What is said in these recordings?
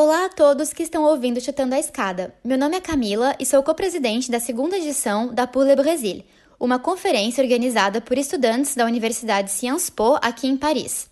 Olá a todos que estão ouvindo Chutando a Escada. Meu nome é Camila e sou co-presidente da segunda edição da Pour le Brésil, uma conferência organizada por estudantes da Universidade Sciences Po aqui em Paris.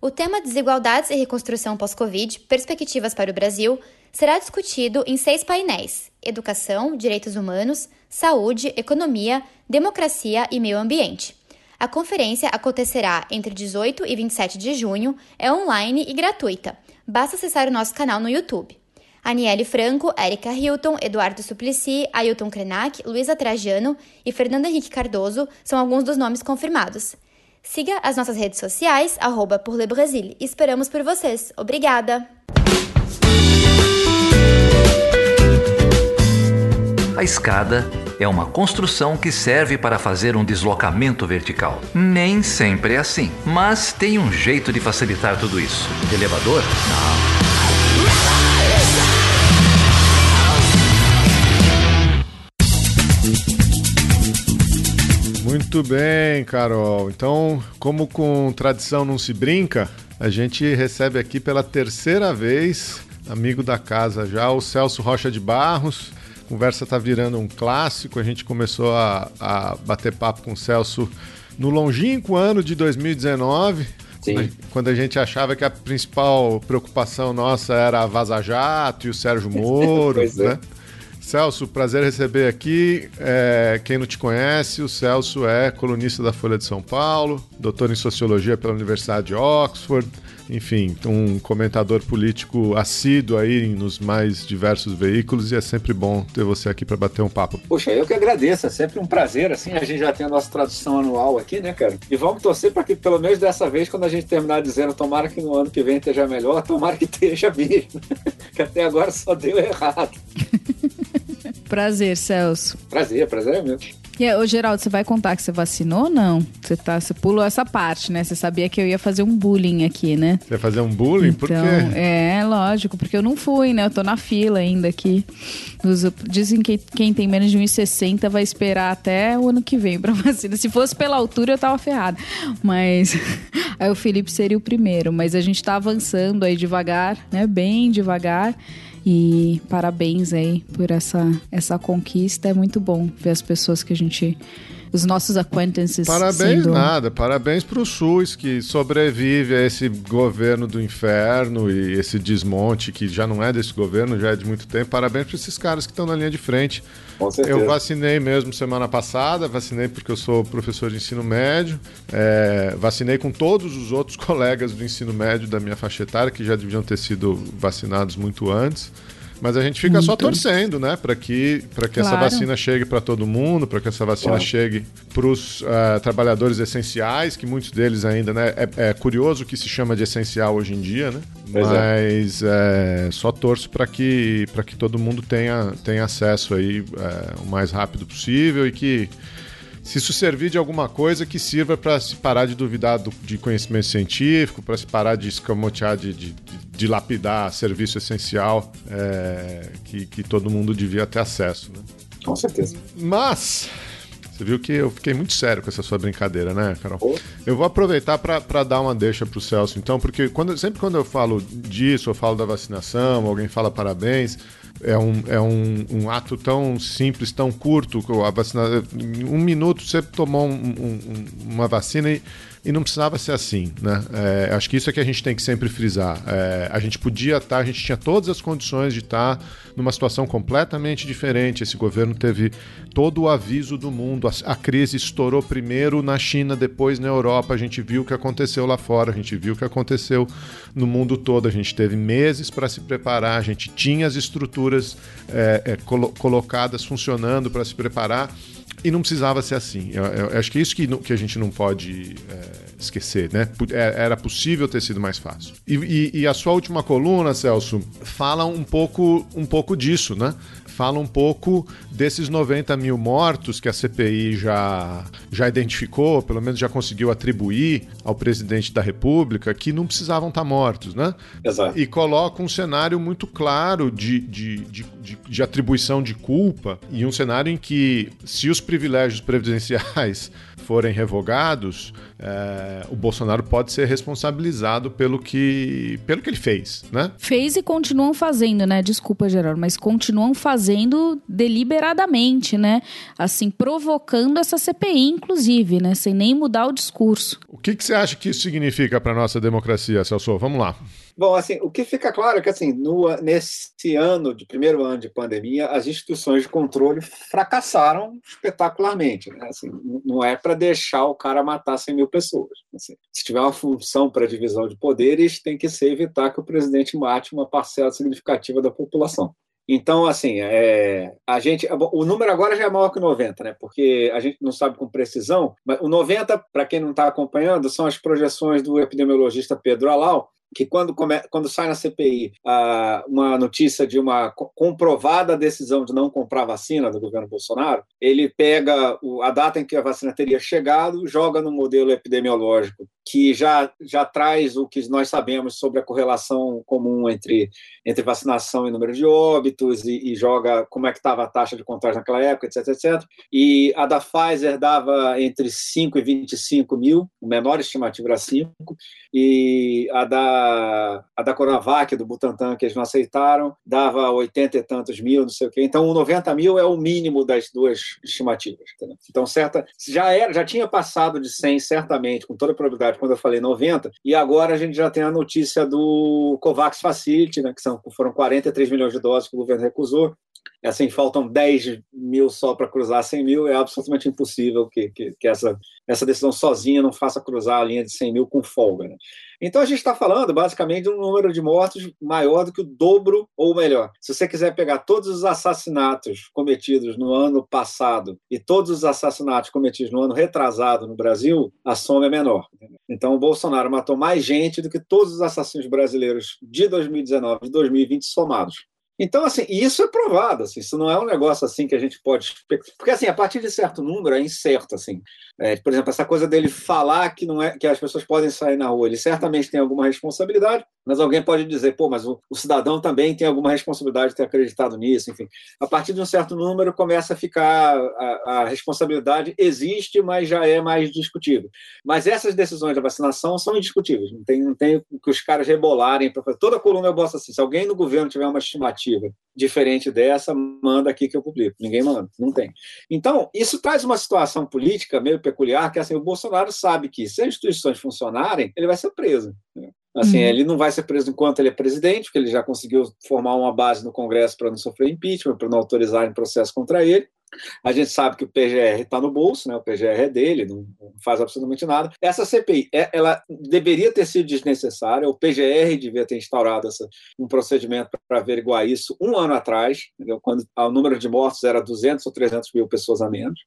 O tema Desigualdades e Reconstrução Pós-Covid Perspectivas para o Brasil será discutido em seis painéis: Educação, Direitos Humanos, Saúde, Economia, Democracia e Meio Ambiente. A conferência acontecerá entre 18 e 27 de junho, é online e gratuita. Basta acessar o nosso canal no YouTube. Aniele Franco, Érica Hilton, Eduardo Suplicy, Ailton Krenak, Luísa Trajano e Fernando Henrique Cardoso são alguns dos nomes confirmados. Siga as nossas redes sociais, arroba por Le Brasil. Esperamos por vocês. Obrigada! A escada é uma construção que serve para fazer um deslocamento vertical. Nem sempre é assim, mas tem um jeito de facilitar tudo isso. elevador? Não. Muito bem, Carol. Então, como com tradição não se brinca, a gente recebe aqui pela terceira vez, amigo da casa já, o Celso Rocha de Barros conversa está virando um clássico. A gente começou a, a bater papo com o Celso no longínquo ano de 2019. Sim. Quando a gente achava que a principal preocupação nossa era a Vaza Jato e o Sérgio Moro, é. né? É. Celso, prazer receber aqui. É, quem não te conhece, o Celso é colunista da Folha de São Paulo, doutor em Sociologia pela Universidade de Oxford, enfim, um comentador político assíduo aí nos mais diversos veículos e é sempre bom ter você aqui para bater um papo. Poxa, eu que agradeço, é sempre um prazer, assim, a gente já tem a nossa tradução anual aqui, né, cara? E vamos torcer para que pelo menos dessa vez, quando a gente terminar dizendo tomara que no ano que vem esteja melhor, tomara que esteja mesmo, que até agora só deu errado. prazer, Celso. Prazer, prazer é meu. E, ô, Geraldo, você vai contar que você vacinou ou não? Você, tá, você pulou essa parte, né? Você sabia que eu ia fazer um bullying aqui, né? Você ia fazer um bullying? Então, Por quê? É, lógico, porque eu não fui, né? Eu tô na fila ainda aqui. Dizem que quem tem menos de 1,60 vai esperar até o ano que vem pra vacina. Se fosse pela altura, eu tava ferrada. Mas aí o Felipe seria o primeiro. Mas a gente tá avançando aí devagar, né? Bem devagar. E parabéns aí por essa, essa conquista. É muito bom ver as pessoas que a gente os nossos acquaintances. Parabéns sendo... nada, parabéns para o SUS que sobrevive a esse governo do inferno e esse desmonte que já não é desse governo, já é de muito tempo. Parabéns para esses caras que estão na linha de frente. Com certeza. Eu vacinei mesmo semana passada, vacinei porque eu sou professor de ensino médio, é, vacinei com todos os outros colegas do ensino médio da minha faixa etária que já deviam ter sido vacinados muito antes. Mas a gente fica Muito. só torcendo, né, para que, pra que claro. essa vacina chegue para todo mundo, para que essa vacina claro. chegue para os uh, eh, trabalhadores essenciais, que muitos deles ainda, né, é, é, curioso que se chama de essencial hoje em dia, né? Pois é. Mas é. só torço para que, que todo mundo tenha, tenha acesso aí eh, o mais rápido possível e que se isso servir de alguma coisa que sirva para se parar de duvidar do, de conhecimento científico, para se parar de escamotear, de, de, de lapidar serviço essencial é, que, que todo mundo devia ter acesso. Né? Com certeza. Mas você viu que eu fiquei muito sério com essa sua brincadeira, né, Carol? Eu vou aproveitar para dar uma deixa para o Celso, então, porque quando, sempre quando eu falo disso, eu falo da vacinação, alguém fala parabéns, é um, é um, um ato tão simples, tão curto, a vacina, um minuto você tomou um, um, uma vacina e e não precisava ser assim, né? É, acho que isso é que a gente tem que sempre frisar. É, a gente podia estar, tá, a gente tinha todas as condições de estar tá numa situação completamente diferente. Esse governo teve todo o aviso do mundo. A, a crise estourou primeiro na China, depois na Europa. A gente viu o que aconteceu lá fora, a gente viu o que aconteceu no mundo todo. A gente teve meses para se preparar, a gente tinha as estruturas é, é colo colocadas funcionando para se preparar. E não precisava ser assim. Eu, eu, eu acho que é isso que, que a gente não pode é, esquecer, né? É, era possível ter sido mais fácil. E, e, e, a sua última coluna, Celso, fala um pouco, um pouco disso, né? fala um pouco desses 90 mil mortos que a CPI já, já identificou, pelo menos já conseguiu atribuir ao presidente da República, que não precisavam estar mortos, né? Exato. E coloca um cenário muito claro de, de, de, de, de atribuição de culpa e um cenário em que, se os privilégios previdenciais forem revogados, é, o Bolsonaro pode ser responsabilizado pelo que, pelo que ele fez, né? Fez e continuam fazendo, né? Desculpa, Geraldo, mas continuam fazendo deliberadamente, né? Assim, provocando essa CPI, inclusive, né? Sem nem mudar o discurso. O que, que você acha que isso significa para nossa democracia, Celso? Vamos lá. Bom, assim, o que fica claro é que, assim, no, nesse ano, de primeiro ano de pandemia, as instituições de controle fracassaram espetacularmente. Né? Assim, não é para deixar o cara matar 100 mil pessoas. Assim, se tiver uma função para divisão de poderes, tem que ser evitar que o presidente mate uma parcela significativa da população. Então, assim, é, a gente, o número agora já é maior que 90, né? Porque a gente não sabe com precisão, mas o 90, para quem não está acompanhando, são as projeções do epidemiologista Pedro Alau, que quando, come, quando sai na CPI uh, uma notícia de uma comprovada decisão de não comprar vacina do governo Bolsonaro, ele pega o, a data em que a vacina teria chegado, joga no modelo epidemiológico que já, já traz o que nós sabemos sobre a correlação comum entre, entre vacinação e número de óbitos e, e joga como é que estava a taxa de contágio naquela época, etc, etc. E a da Pfizer dava entre 5 e 25 mil, o menor estimativo era 5, e a da, a da Coronavac, do Butantan, que eles não aceitaram, dava 80 e tantos mil, não sei o quê. Então, o 90 mil é o mínimo das duas estimativas. Entendeu? Então, certa, já, era, já tinha passado de 100, certamente, com toda probabilidade, quando eu falei 90, e agora a gente já tem a notícia do COVAX Facility, né, que são, foram 43 milhões de doses que o governo recusou, assim, faltam 10 mil só para cruzar 100 mil, é absolutamente impossível que, que, que, essa, essa decisão sozinha não faça cruzar a linha de 100 mil com folga. Né? Então, a gente está falando, basicamente, de um número de mortos maior do que o dobro, ou melhor, se você quiser pegar todos os assassinatos cometidos no ano passado e todos os assassinatos cometidos no ano retrasado no Brasil, a soma é menor. Então, o Bolsonaro matou mais gente do que todos os assassinos brasileiros de 2019 e 2020 somados. Então, assim, isso é provado, assim, isso não é um negócio assim que a gente pode. Porque, assim, a partir de certo número é incerto, assim. É, por exemplo, essa coisa dele falar que, não é, que as pessoas podem sair na rua, ele certamente tem alguma responsabilidade, mas alguém pode dizer, pô, mas o, o cidadão também tem alguma responsabilidade de ter acreditado nisso, enfim. A partir de um certo número começa a ficar. A, a responsabilidade existe, mas já é mais discutível. Mas essas decisões da vacinação são indiscutíveis, não tem, não tem que os caras rebolarem fazer. Toda coluna eu boto assim: se alguém no governo tiver uma estimativa diferente dessa, manda aqui que eu publico. Ninguém manda, não tem. Então, isso traz uma situação política meio peculiar, que assim, o Bolsonaro sabe que se as instituições funcionarem, ele vai ser preso. Né? Assim, uhum. ele não vai ser preso enquanto ele é presidente, porque ele já conseguiu formar uma base no Congresso para não sofrer impeachment, para não autorizarem processo contra ele. A gente sabe que o PGR está no bolso, né? o PGR é dele, não faz absolutamente nada. Essa CPI, é, ela deveria ter sido desnecessária, o PGR devia ter instaurado essa, um procedimento para averiguar isso um ano atrás, entendeu? quando o número de mortos era 200 ou 300 mil pessoas a menos.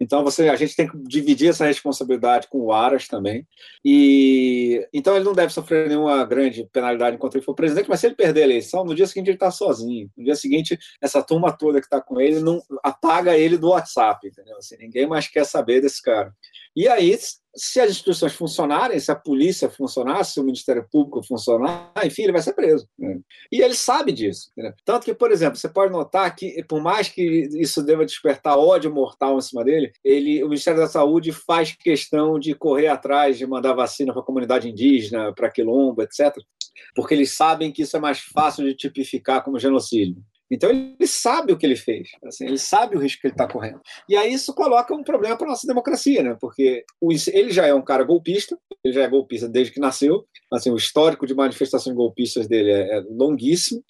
Então você, a gente tem que dividir essa responsabilidade com o Aras também. E então ele não deve sofrer nenhuma grande penalidade enquanto ele for presidente, mas se ele perder a eleição, no dia seguinte ele está sozinho. No dia seguinte, essa turma toda que está com ele não apaga apaga ele do WhatsApp, entendeu? Assim, ninguém mais quer saber desse cara. E aí, se as instituições funcionarem, se a polícia funcionar, se o Ministério Público funcionar, enfim, ele vai ser preso. Né? E ele sabe disso. Tanto que, por exemplo, você pode notar que, por mais que isso deva despertar ódio mortal em cima dele, ele, o Ministério da Saúde faz questão de correr atrás de mandar vacina para a comunidade indígena, para quilombo, etc., porque eles sabem que isso é mais fácil de tipificar como genocídio. Então ele sabe o que ele fez, assim, ele sabe o risco que ele está correndo. E aí isso coloca um problema para nossa democracia, né? porque ele já é um cara golpista, ele já é golpista desde que nasceu, assim, o histórico de manifestações golpistas dele é, é longuíssimo,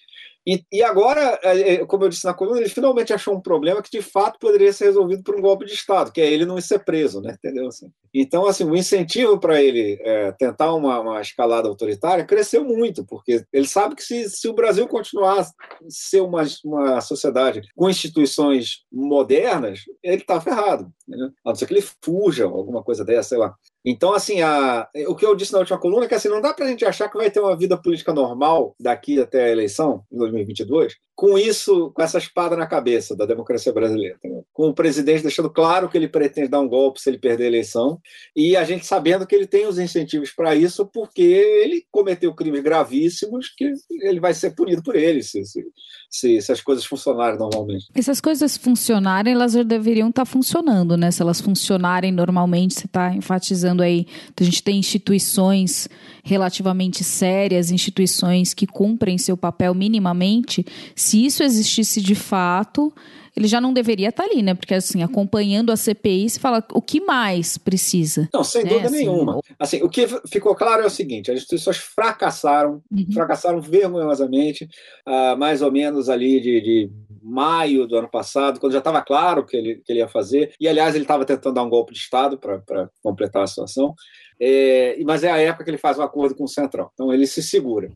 e, e, agora, é, é, como eu disse na coluna, ele finalmente achou um problema que de fato poderia ser resolvido por um golpe de Estado, que é ele não ser preso, né? Entendeu? Assim, então, assim, o incentivo para ele é, tentar uma, uma, escalada autoritária cresceu muito, porque ele sabe que se, se o Brasil continuar a ser uma, uma sociedade com instituições modernas, ele está ferrado, né? a não ser que ele fuja, alguma coisa dessa, sei lá. Então, assim, a, o que eu disse na última coluna é que assim, não dá para a gente achar que vai ter uma vida política normal daqui até a eleição, em 2022, com isso, com essa espada na cabeça da democracia brasileira. Com o presidente deixando claro que ele pretende dar um golpe se ele perder a eleição, e a gente sabendo que ele tem os incentivos para isso, porque ele cometeu crimes gravíssimos que ele vai ser punido por eles, se, se, se, se as coisas funcionarem normalmente. Se as coisas funcionarem, elas já deveriam estar tá funcionando, né? Se elas funcionarem normalmente, você está enfatizando aí, a gente tem instituições relativamente sérias, instituições que cumprem seu papel minimamente, se isso existisse de fato, ele já não deveria estar ali, né? Porque assim, acompanhando a CPI, se fala o que mais precisa. Não, sem né? dúvida assim, nenhuma. Assim, o que ficou claro é o seguinte: as instituições fracassaram, uhum. fracassaram vergonhosamente, uh, mais ou menos ali de, de maio do ano passado, quando já estava claro que ele, que ele ia fazer. E, aliás, ele estava tentando dar um golpe de Estado para completar a situação. É, mas é a época que ele faz um acordo com o Centrão. Então ele se segura,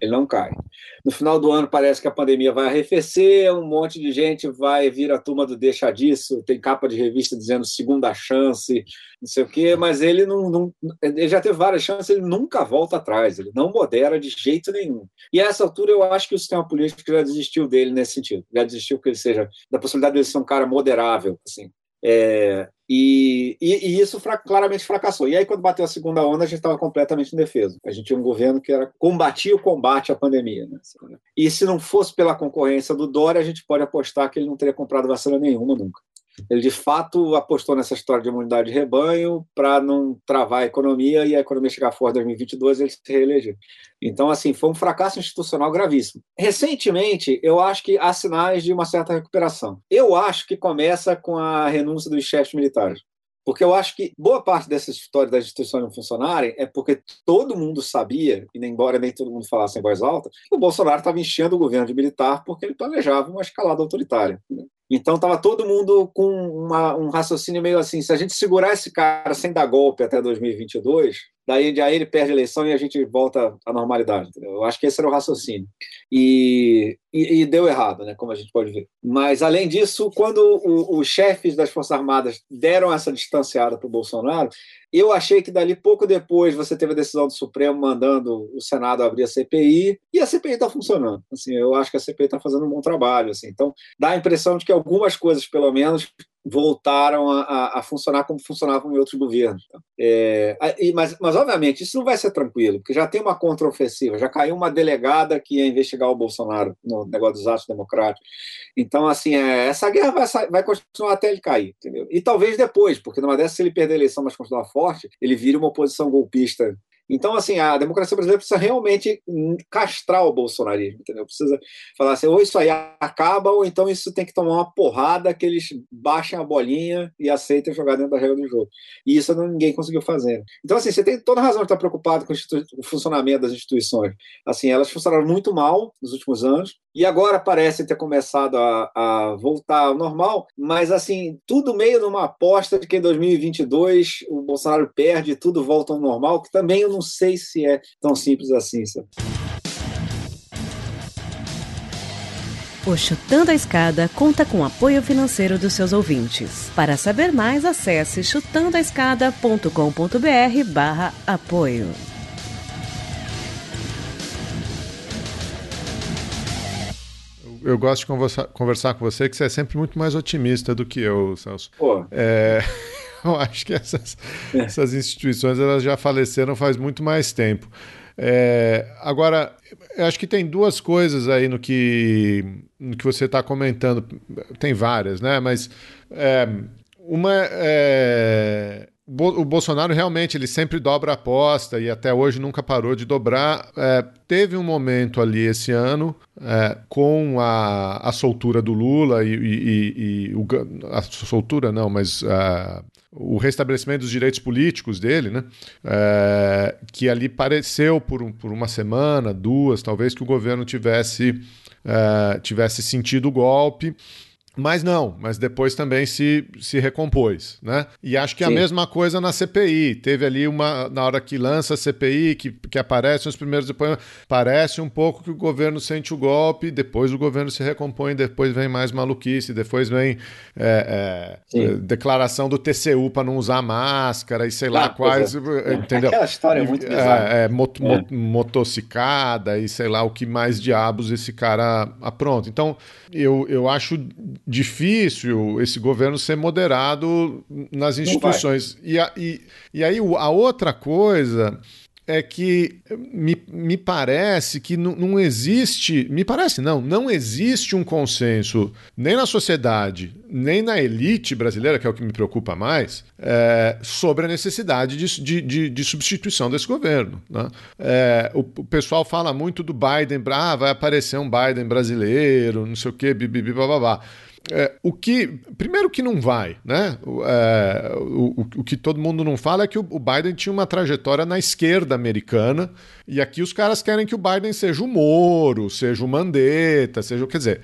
ele não cai. No final do ano parece que a pandemia vai arrefecer, um monte de gente vai vir a turma do deixa disso, tem capa de revista dizendo segunda chance, não sei o quê, mas ele não, não ele já teve várias chances, ele nunca volta atrás, ele não modera de jeito nenhum. E a essa altura eu acho que o sistema político já desistiu dele nesse sentido, já desistiu que ele seja da possibilidade de ele ser um cara moderável, assim. É, e, e, e, isso fra claramente fracassou. E aí, quando bateu a segunda onda, a gente estava completamente indefeso. A gente tinha um governo que era combatia o combate à pandemia. Né? E se não fosse pela concorrência do Dória, a gente pode apostar que ele não teria comprado vacina nenhuma nunca. Ele, de fato, apostou nessa história de imunidade de rebanho para não travar a economia e a economia chegar fora em 2022 e ele se reeleger. Então, assim, foi um fracasso institucional gravíssimo. Recentemente, eu acho que há sinais de uma certa recuperação. Eu acho que começa com a renúncia dos chefes militares. Porque eu acho que boa parte dessa história das instituições não funcionarem é porque todo mundo sabia, e embora nem todo mundo falasse em voz alta, que o Bolsonaro estava enchendo o governo de militar porque ele planejava uma escalada autoritária. Então estava todo mundo com uma, um raciocínio meio assim: se a gente segurar esse cara sem dar golpe até 2022, daí aí ele perde a eleição e a gente volta à normalidade. Eu acho que esse era o raciocínio. E, e, e, deu errado, né, como a gente pode ver. Mas, além disso, quando os chefes das Forças Armadas deram essa distanciada para o Bolsonaro, eu achei que dali pouco depois você teve a decisão do Supremo mandando o Senado abrir a CPI e a CPI está funcionando. Assim, eu acho que a CPI está fazendo um bom trabalho. Assim. Então, dá a impressão de que algumas coisas, pelo menos, voltaram a, a, funcionar como funcionavam em outros governos. É, mas, mas, obviamente, isso não vai ser tranquilo, porque já tem uma contraofensiva, já caiu uma delegada que ia investigar o Bolsonaro no negócio dos atos democráticos. Então, assim, é, essa guerra vai, vai, continuar até ele cair, entendeu? E talvez depois, porque numa dessas, se ele perder a eleição, mas continuar forte, ele vira uma oposição golpista então, assim, a democracia brasileira precisa realmente castrar o bolsonarismo, entendeu? Precisa falar assim, ou isso aí acaba, ou então isso tem que tomar uma porrada que eles baixem a bolinha e aceitem jogar dentro da regra do jogo. E isso ninguém conseguiu fazer. Então, assim, você tem toda razão de estar preocupado com o funcionamento das instituições. Assim, elas funcionaram muito mal nos últimos anos, e agora parecem ter começado a, a, voltar ao normal, mas assim, tudo meio numa aposta de que em 2022 o Bolsonaro perde e tudo volta ao normal, que também eu não sei se é tão simples assim, sabe? O Chutando a Escada conta com apoio financeiro dos seus ouvintes. Para saber mais, acesse chutandoaescada.com.br barra apoio. Eu gosto de conversar, conversar com você, que você é sempre muito mais otimista do que eu, Celso. Pô. É, eu acho que essas, é. essas instituições elas já faleceram faz muito mais tempo. É, agora, eu acho que tem duas coisas aí no que, no que você está comentando. Tem várias, né? Mas é, uma é o Bolsonaro realmente ele sempre dobra a aposta e até hoje nunca parou de dobrar. É, teve um momento ali esse ano é, com a, a soltura do Lula e, e, e o, a soltura não, mas a, o restabelecimento dos direitos políticos dele, né? É, que ali pareceu por, um, por uma semana, duas, talvez que o governo tivesse é, tivesse sentido o golpe Mas não, mas depois também se, se recompôs, né? E acho que Sim. a mesma coisa na CPI. Teve ali uma, na hora que lança a CPI, que, que aparecem os primeiros depoimentos, parece um pouco que o governo sente o golpe, depois o governo se recompõe, depois vem mais maluquice, depois vem é, é, declaração do TCU para não usar máscara e sei lá ah, quais, é. é. entendeu? Aquela história é muito é, bizarra. É, mot, mot, motocicada e sei lá o que mais diabos esse cara apronta. Então, eu, eu acho difícil esse governo ser moderado nas instituições. E, a, e, e aí a outra coisa é que me, me parece que não, existe. Me parece não, não existe um consenso nem na sociedade, nem na elite brasileira, que é o que me preocupa mais, é, sobre a necessidade de, de, de, substituição desse governo. Né? É, o, o, pessoal fala muito do Biden, ah, vai aparecer um Biden brasileiro, não sei o quê, bibibi, bababá. É, o que. Primeiro que não vai, né? É, o, o, que todo mundo não fala é que o, o, Biden tinha uma trajetória na esquerda americana, e aqui os caras querem que o Biden seja o Moro, seja o Mandetta, seja. Quer dizer,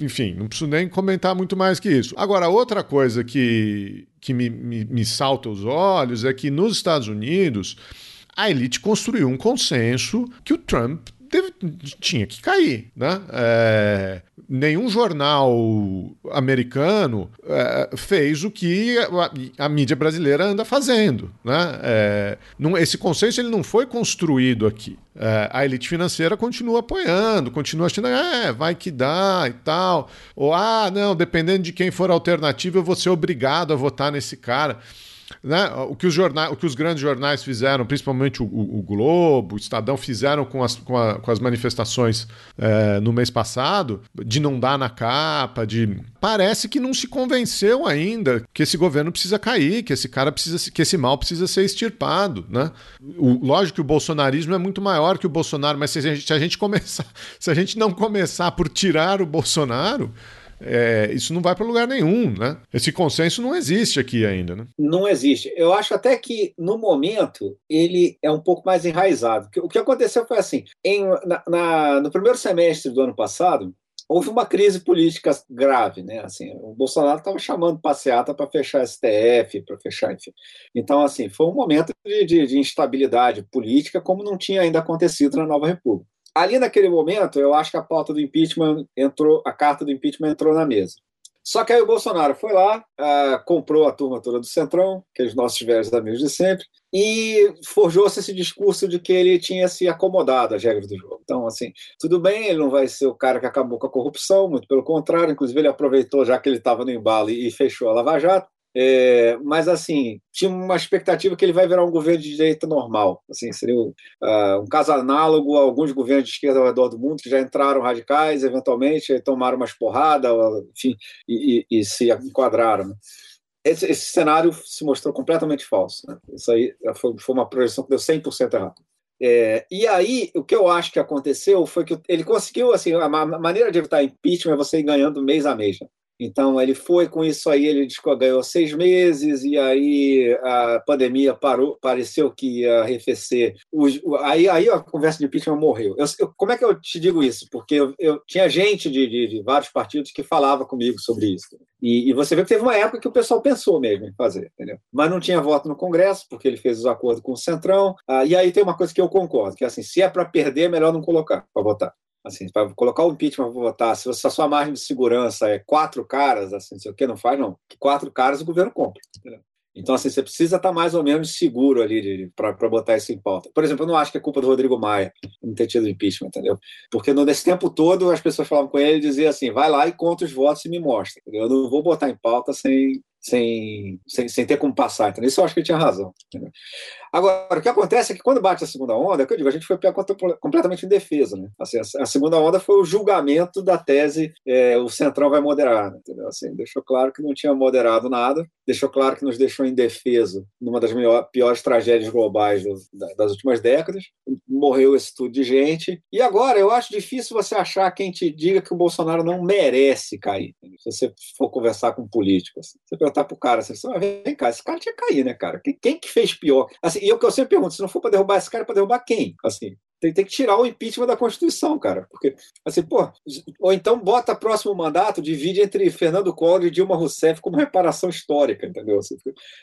enfim, não preciso nem comentar muito mais que isso. Agora, outra coisa que, que me, me, me salta os olhos é que nos Estados Unidos a elite construiu um consenso que o Trump teve, tinha que cair. Né? É, nenhum jornal americano é, fez o que a, a, mídia brasileira anda fazendo. Né? É, não, esse consenso ele não foi construído aqui. É, a elite financeira continua apoiando, continua achando, é, vai que dá e tal. Ou, ah, não, dependendo de quem for a alternativa, eu vou ser obrigado a votar nesse cara. Né? O, que os jornais, o que os grandes jornais fizeram, principalmente o, o, Globo, o Estadão, fizeram com as, com, a, com as manifestações é, no mês passado, de não dar na capa, de. Parece que não se convenceu ainda que esse governo precisa cair, que esse cara precisa, que esse mal precisa ser extirpado. Né? O, lógico que o bolsonarismo é muito maior que o Bolsonaro, mas se a gente, se a gente começar, se a gente não começar por tirar o Bolsonaro, é, isso não vai para lugar nenhum, né? Esse consenso não existe aqui ainda, né? Não existe. Eu acho até que, no momento, ele é um pouco mais enraizado. O que aconteceu foi assim, em, na, na, no primeiro semestre do ano passado, houve uma crise política grave, né? Assim, o Bolsonaro estava chamando passeata para fechar STF, para fechar, enfim. Então, assim, foi um momento de, de, de, instabilidade política como não tinha ainda acontecido na Nova República ali naquele momento, eu acho que a pauta do impeachment entrou, a carta do impeachment entrou na mesa. Só que aí o Bolsonaro foi lá, uh, comprou a turma toda do Centrão, aqueles nossos velhos amigos de sempre, e forjou-se esse discurso de que ele tinha se acomodado às regras do jogo. Então, assim, tudo bem, ele não vai ser o cara que acabou com a corrupção, muito pelo contrário, inclusive ele aproveitou já que ele estava no embalo e fechou a Lava Jato. É, mas assim tinha uma expectativa que ele vai virar um governo de direita normal assim seria uh, um caso análogo a alguns governos de esquerda ao redor do mundo que já entraram radicais eventualmente tomaram umas porradas enfim e, e, e, se enquadraram né? esse, esse, cenário se mostrou completamente falso né? isso aí foi, foi, uma projeção que deu 100% errado é, e aí, o que eu acho que aconteceu foi que ele conseguiu, assim, a maneira de evitar impeachment é você ir ganhando mês a mês. Né? Então, ele foi com isso aí, ele ganhou seis meses, e aí a pandemia parou, pareceu que ia arrefecer. Aí, aí a conversa de impeachment morreu. Eu, eu, como é que eu te digo isso? Porque eu, eu tinha gente de, de, de, vários partidos que falava comigo sobre isso. E, e, você vê que teve uma época que o pessoal pensou mesmo em fazer, entendeu? Mas não tinha voto no Congresso, porque ele fez os acordos com o Centrão. Ah, e aí tem uma coisa que eu concordo, que é assim, se é para perder, é melhor não colocar para votar. Assim, para colocar o impeachment para votar, se a sua margem de segurança é quatro caras, assim, não sei o que, não faz, não. Quatro caras o governo compra. Entendeu? Então, assim, você precisa estar mais ou menos seguro ali para botar isso em pauta. Por exemplo, eu não acho que é culpa do Rodrigo Maia não ter tido impeachment, entendeu? Porque nesse tempo todo as pessoas falavam com ele e diziam assim: vai lá e conta os votos e me mostra. Entendeu? Eu não vou botar em pauta sem, sem, sem, sem ter como passar. Então, isso eu acho que ele tinha razão. Entendeu? Agora, o que acontece é que quando bate a segunda onda, é que eu digo, a gente foi completamente indefesa. Né? Assim, a, segunda onda foi o julgamento da tese é, o Centrão vai moderar. Entendeu? Assim, deixou claro que não tinha moderado nada, deixou claro que nos deixou indefeso numa das piores tragédias globais do, das últimas décadas. Morreu esse tudo de gente. E agora, eu acho difícil você achar quem te diga que o Bolsonaro não merece cair. Se você for conversar com um político, assim, você perguntar pro cara, assim, vem cá, esse cara tinha que cair, né, cara? Quem, quem que fez pior? Assim, e o que eu sempre pergunto, se não for para derrubar esse cara, para derrubar quem? Assim, tem, tem, que tirar o impeachment da Constituição, cara. Porque, assim, pô, ou então bota próximo mandato, divide entre Fernando Collor e Dilma Rousseff como reparação histórica, entendeu? Assim,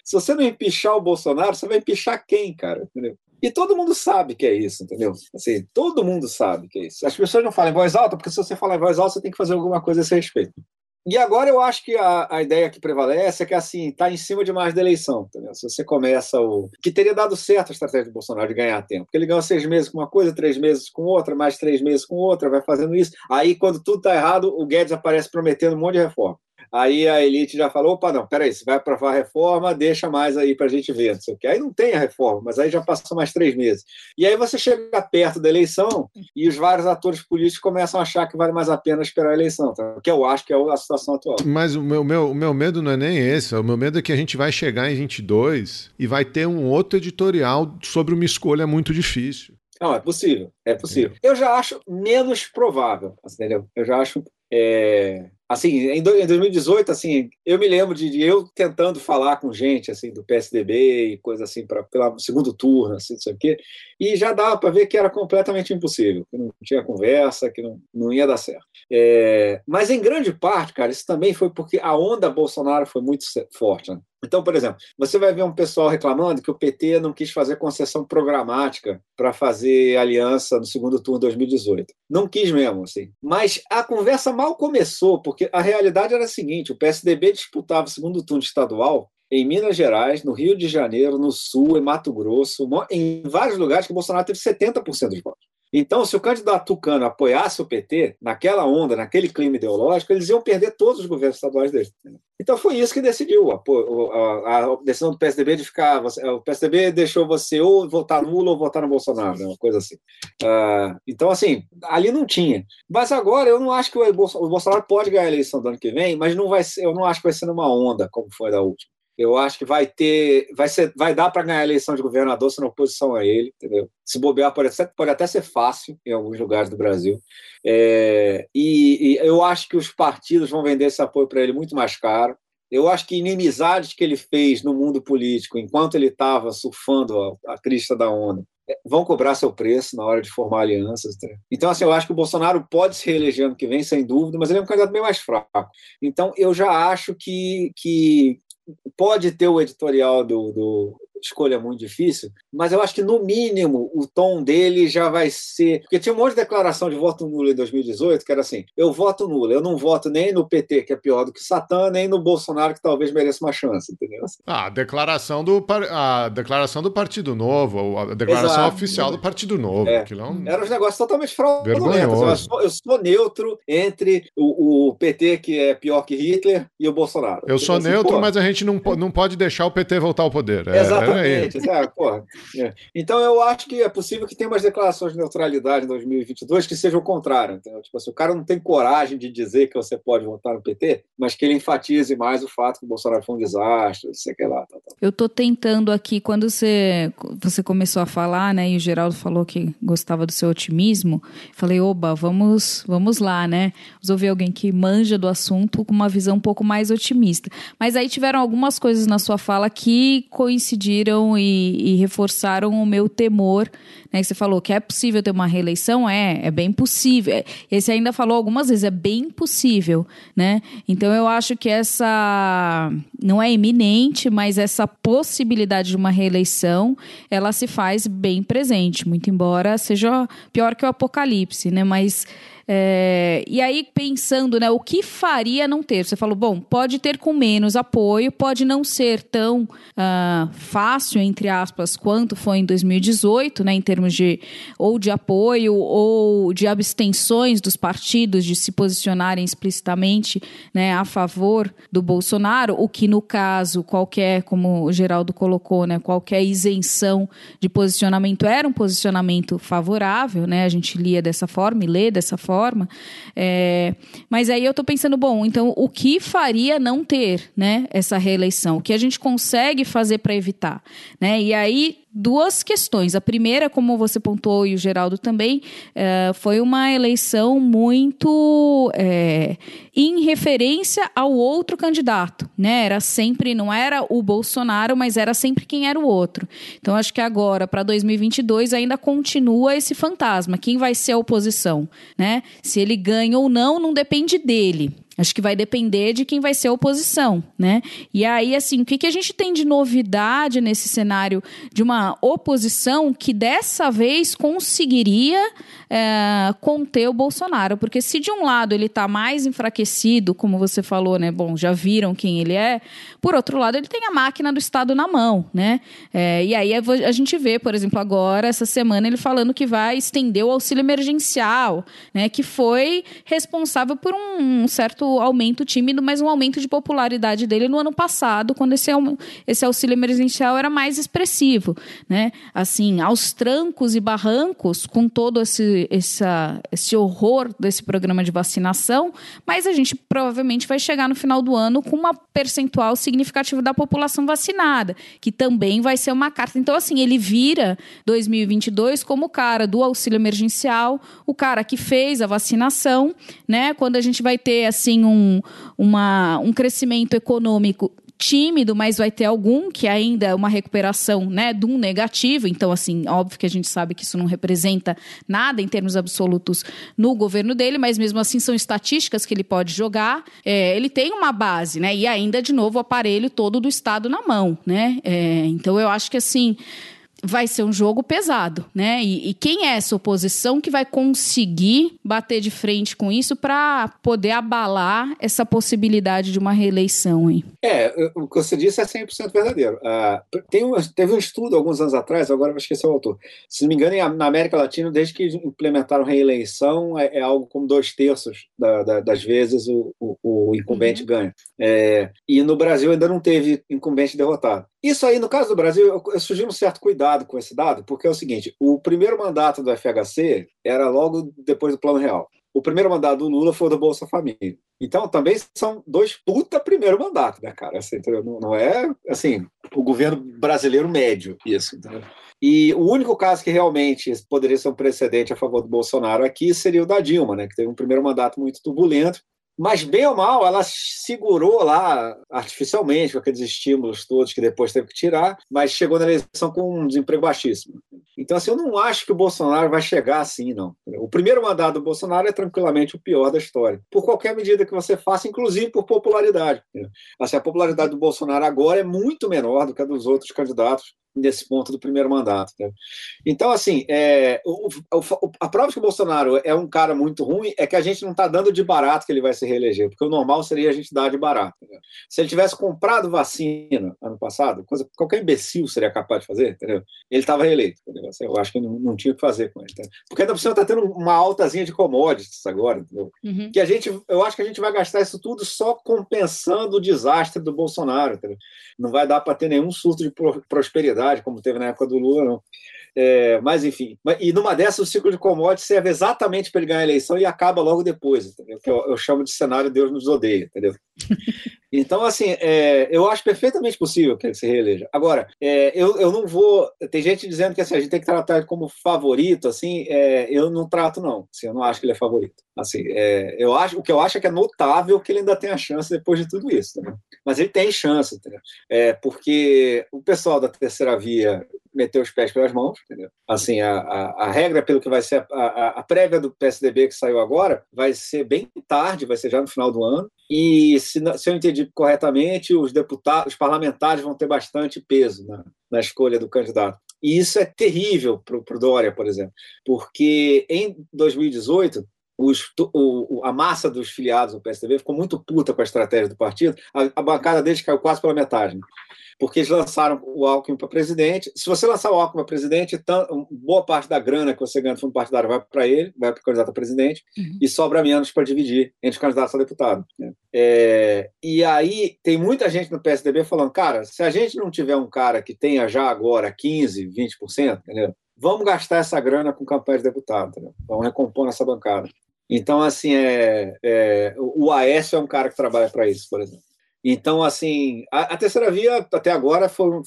se você não empichar o Bolsonaro, você vai empichar quem, cara? Entendeu? E todo mundo sabe que é isso, entendeu? Assim, todo mundo sabe que é isso. As pessoas não falam em voz alta, porque se você falar em voz alta, você tem que fazer alguma coisa a esse respeito. E agora eu acho que a, a ideia que prevalece é que assim está em cima demais da eleição. Se você começa o que teria dado certo a estratégia do Bolsonaro de ganhar tempo, porque ele ganhou seis meses com uma coisa, três meses com outra, mais três meses com outra, vai fazendo isso. Aí quando tudo está errado, o Guedes aparece prometendo um monte de reforma. Aí a elite já falou: opa, não, peraí, você vai aprovar a reforma, deixa mais aí para a gente ver. Não sei o quê. Aí não tem a reforma, mas aí já passou mais três meses. E aí você chega perto da eleição e os vários atores políticos começam a achar que vale mais a pena esperar a eleição, tá? que eu acho que é a situação atual. Mas o meu, meu, o meu medo não é nem esse, o meu medo é que a gente vai chegar em 22 e vai ter um outro editorial sobre uma escolha muito difícil. Não, é possível, é possível. Eu já acho menos provável, entendeu? Eu já acho é, assim, em 2018, assim, eu me lembro de, de, eu tentando falar com gente assim do PSDB e coisa assim para pelo segundo turno, assim, não sei o quê, e já dava para ver que era completamente impossível, que não tinha conversa, que não, não ia dar certo. É, mas em grande parte, cara, isso também foi porque a onda Bolsonaro foi muito forte. Né? Então, por exemplo, você vai ver um pessoal reclamando que o PT não quis fazer concessão programática para fazer aliança no segundo turno de 2018. Não quis mesmo, assim. Mas a conversa mal começou, porque a realidade era a seguinte: o PSDB disputava o segundo turno estadual em Minas Gerais, no Rio de Janeiro, no Sul, em Mato Grosso, em vários lugares que o Bolsonaro teve 70% dos votos. Então, se o candidato tucano apoiasse o PT, naquela onda, naquele clima ideológico, eles iam perder todos os governos estaduais deles. Então, foi isso que decidiu. A, a, a decisão do PSDB de ficar. O PSDB deixou você ou votar nulo ou votar no Bolsonaro, uma coisa assim. Uh, então, assim, ali não tinha. Mas agora, eu não acho que o Bolsonaro pode ganhar a eleição do ano que vem, mas não vai ser, eu não acho que vai ser numa onda como foi da última. Eu acho que vai ter, vai ser, vai dar para ganhar a eleição de governador sendo oposição a ele, entendeu? Se bobear pode até, pode até ser fácil em alguns lugares do Brasil. É, e, e eu acho que os partidos vão vender esse apoio para ele muito mais caro. Eu acho que inimizades que ele fez no mundo político enquanto ele estava surfando a, a crista da onda é, vão cobrar seu preço na hora de formar alianças. Então, assim, eu acho que o Bolsonaro pode se reeleger ano que vem, sem dúvida, mas ele é um candidato bem mais fraco. Então, eu já acho que, que pode ter o editorial do, do escolha muito difícil, mas eu acho que, no mínimo, o tom dele já vai ser. Porque tinha um monte de declaração de voto nulo em 2018, que era assim: eu voto nulo, eu não voto nem no PT, que é pior do que Satã, nem no Bolsonaro, que talvez mereça uma chance, entendeu? Ah, a declaração do, a declaração do Partido Novo, a declaração Exato. oficial do Partido Novo. É. é um... Era um negócio totalmente fraudulentos. Eu sou, eu sou neutro entre o, o, PT, que é pior que Hitler, e o Bolsonaro. Eu sou assim, neutro, mas a gente não, não pode deixar o PT voltar ao poder. É, Exato Exatamente. É, porra. É. Então eu acho que é possível que tenha umas declarações de neutralidade em 2022 que sejam o contrário. Entendeu? Tipo assim, o cara não tem coragem de dizer que você pode votar no PT, mas que ele enfatize mais o fato que o Bolsonaro foi um desastre, não sei o que lá. Tá, tá. Eu tô tentando aqui, quando você, você começou a falar, né, e o Geraldo falou que gostava do seu otimismo, falei, oba, vamos, vamos lá, né? Vamos ouvir alguém que manja do assunto com uma visão um pouco mais otimista. Mas aí tiveram algumas coisas na sua fala que coincidiram e, e reforçaram o meu temor né, você falou que é possível ter uma reeleição, é, é bem possível. É, e você ainda falou algumas vezes, é bem possível, né? Então eu acho que essa não é iminente, mas essa possibilidade de uma reeleição, ela se faz bem presente, muito embora seja pior que o apocalipse, né? Mas é, e aí, pensando, né, o que faria não ter? Você falou, bom, pode ter com menos apoio, pode não ser tão uh, fácil, entre aspas, quanto foi em 2018, né, em termos de ou de apoio ou de abstenções dos partidos de se posicionarem explicitamente né, a favor do Bolsonaro, o que no caso, qualquer, como o Geraldo colocou, né, qualquer isenção de posicionamento era um posicionamento favorável, né, a gente lia dessa forma e lê dessa forma forma. É, mas aí eu estou pensando, bom, então o que faria não ter né, essa reeleição? O que a gente consegue fazer para evitar? Né? E aí duas questões. A primeira, como você pontuou e o Geraldo também, é, foi uma eleição muito é, em referência ao outro candidato, né? Era sempre, não era o Bolsonaro, mas era sempre quem era o outro. Então, acho que agora, para 2022, ainda continua esse fantasma. Quem vai ser a oposição, né? Se ele ganha ou não, não depende dele. Acho que vai depender de quem vai ser a oposição, né? E aí, assim, o que, que a gente tem de novidade nesse cenário de uma oposição que dessa vez conseguiria é, conter o Bolsonaro? Porque se de um lado ele está mais enfraquecido, como você falou, né? Bom, já viram quem ele é. Por outro lado, ele tem a máquina do Estado na mão, né? É, e aí a gente vê, por exemplo, agora, essa semana, ele falando que vai estender o auxílio emergencial, né? Que foi responsável por um certo aumento tímido, mas um aumento de popularidade dele no ano passado, quando esse, esse auxílio emergencial era mais expressivo, né? Assim, aos trancos e barrancos, com todo esse, esse horror desse programa de vacinação, mas a gente provavelmente vai chegar no final do ano com uma percentual significativa da população vacinada, que também vai ser uma carta. Então, assim, ele vira 2022 como o cara do auxílio emergencial, o cara que fez a vacinação, né? Quando a gente vai ter, assim, tem um, uma, um crescimento econômico tímido, mas vai ter algum que ainda é uma recuperação, né, de um negativo. Então, assim, óbvio que a gente sabe que isso não representa nada em termos absolutos no governo dele, mas mesmo assim são estatísticas que ele pode jogar. É, ele tem uma base, né, e ainda de novo o aparelho todo do Estado na mão, né. É, então, eu acho que assim vai ser um jogo pesado, né? E, e, quem é essa oposição que vai conseguir bater de frente com isso para poder abalar essa possibilidade de uma reeleição, hein? É, o que você disse é 100% verdadeiro. Uh, tem um, teve um estudo alguns anos atrás, agora vou esquecer o autor. Se não me engano, na América Latina, desde que implementaram reeleição, é, é algo como dois terços da, da, das vezes o, o, o incumbente uhum. ganha. É, e no Brasil ainda não teve incumbente derrotado. Isso aí, no caso do Brasil, eu, sugiro um certo cuidado com esse dado, porque é o seguinte: o primeiro mandato do FHC era logo depois do Plano Real. O primeiro mandato do Lula foi do Bolsa Família. Então, também são dois puta primeiro mandato, né, cara? Assim, não, não, é, assim, o governo brasileiro médio, isso. E o único caso que realmente poderia ser um precedente a favor do Bolsonaro aqui seria o da Dilma, né, que teve um primeiro mandato muito turbulento, mas, bem ou mal, ela segurou lá artificialmente, com aqueles estímulos todos que depois teve que tirar, mas chegou na eleição com um desemprego baixíssimo. Então, assim, eu não acho que o Bolsonaro vai chegar assim, não. O primeiro mandato do Bolsonaro é tranquilamente o pior da história, por qualquer medida que você faça, inclusive por popularidade. Assim, a popularidade do Bolsonaro agora é muito menor do que a dos outros candidatos nesse ponto do primeiro mandato. Né? Então, assim, é, o, o, a prova de que o Bolsonaro é um cara muito ruim é que a gente não está dando de barato que ele vai se reeleger, porque o normal seria a gente dar de barato. Né? Se ele tivesse comprado vacina ano passado, coisa que qualquer imbecil seria capaz de fazer, entendeu? ele estava reeleito. Entendeu? Assim, eu acho que não, não tinha o que fazer com ele. Entendeu? Porque ainda por cima está tendo uma altazinha de commodities agora, uhum. que a gente, eu acho que a gente vai gastar isso tudo só compensando o desastre do Bolsonaro. Entendeu? Não vai dar para ter nenhum surto de prosperidade como teve na época do Lula, não. É, mas, enfim. E numa dessas, o ciclo de commodities serve exatamente para ele ganhar a eleição e acaba logo depois, entendeu? Que eu, eu chamo de cenário Deus nos odeia, entendeu? Então, assim, é, eu acho perfeitamente possível que ele se reeleja. Agora, é, eu, eu não vou. Tem gente dizendo que assim, a gente tem que tratar ele como favorito, assim, é, eu não trato, não. Assim, eu não acho que ele é favorito. Assim, é, eu acho, o que eu acho é que é notável que ele ainda tem a chance depois de tudo isso. Né? Mas ele tem chance? É, porque o pessoal da terceira via meteu os pés pelas mãos, entendeu? Assim, a, a, a regra, pelo que vai ser a, a, a, prévia do PSDB que saiu agora, vai ser bem tarde, vai ser já no final do ano. E se, se eu entendi corretamente, os deputados, os parlamentares vão ter bastante peso na, na escolha do candidato. E isso é terrível para o Dória, por exemplo, porque em 2018 os, o, a massa dos filiados do PSDB ficou muito puta com a estratégia do partido, a, a bancada deles caiu quase pela metade. Né? porque eles lançaram o Alckmin para presidente. Se você lançar o Alckmin para presidente, boa parte da grana que você ganha no fundo partidário vai para ele, vai para o candidato a presidente, uhum. e sobra menos para dividir entre os candidatos a deputado. Né? É, e aí tem muita gente no PSDB falando, cara, se a gente não tiver um cara que tenha já agora 15%, 20%, entendeu? vamos gastar essa grana com campanha de deputado, entendeu? vamos recompor essa bancada. Então, assim, é, é, o Aécio é um cara que trabalha para isso, por exemplo. Então, assim, a, a terceira via até agora foi,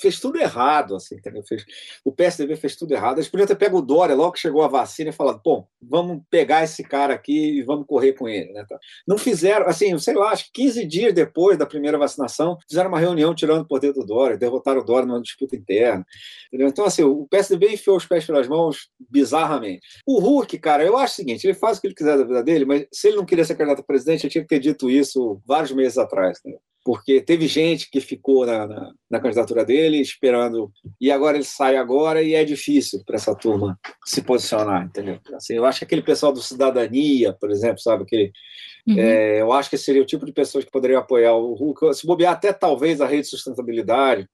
fez tudo errado, assim, entendeu? Fez, o PSDB fez tudo errado. Eles podiam ter pego o Dória logo que chegou a vacina e falado, bom, vamos pegar esse cara aqui e vamos correr com ele, né? Tá. Não fizeram, assim, sei lá, acho que 15 dias depois da primeira vacinação, fizeram uma reunião tirando o poder do Dória, derrotaram o Dória numa disputa interna, entendeu? Então, assim, o PSDB enfiou os pés pelas mãos bizarramente. O Hulk, cara, eu acho o seguinte, ele faz o que ele quiser da vida dele, mas se ele não queria ser candidato a presidente, ele tinha que ter dito isso vários meses atrás, entendeu? porque teve gente que ficou na, na, na, candidatura dele esperando, e agora ele sai agora e é difícil para essa turma se posicionar, entendeu? Assim, eu acho que aquele pessoal do Cidadania, por exemplo, sabe, aquele, uhum. é, eu acho que seria o tipo de pessoas que poderiam apoiar o Hulk, se bobear até talvez a rede de sustentabilidade,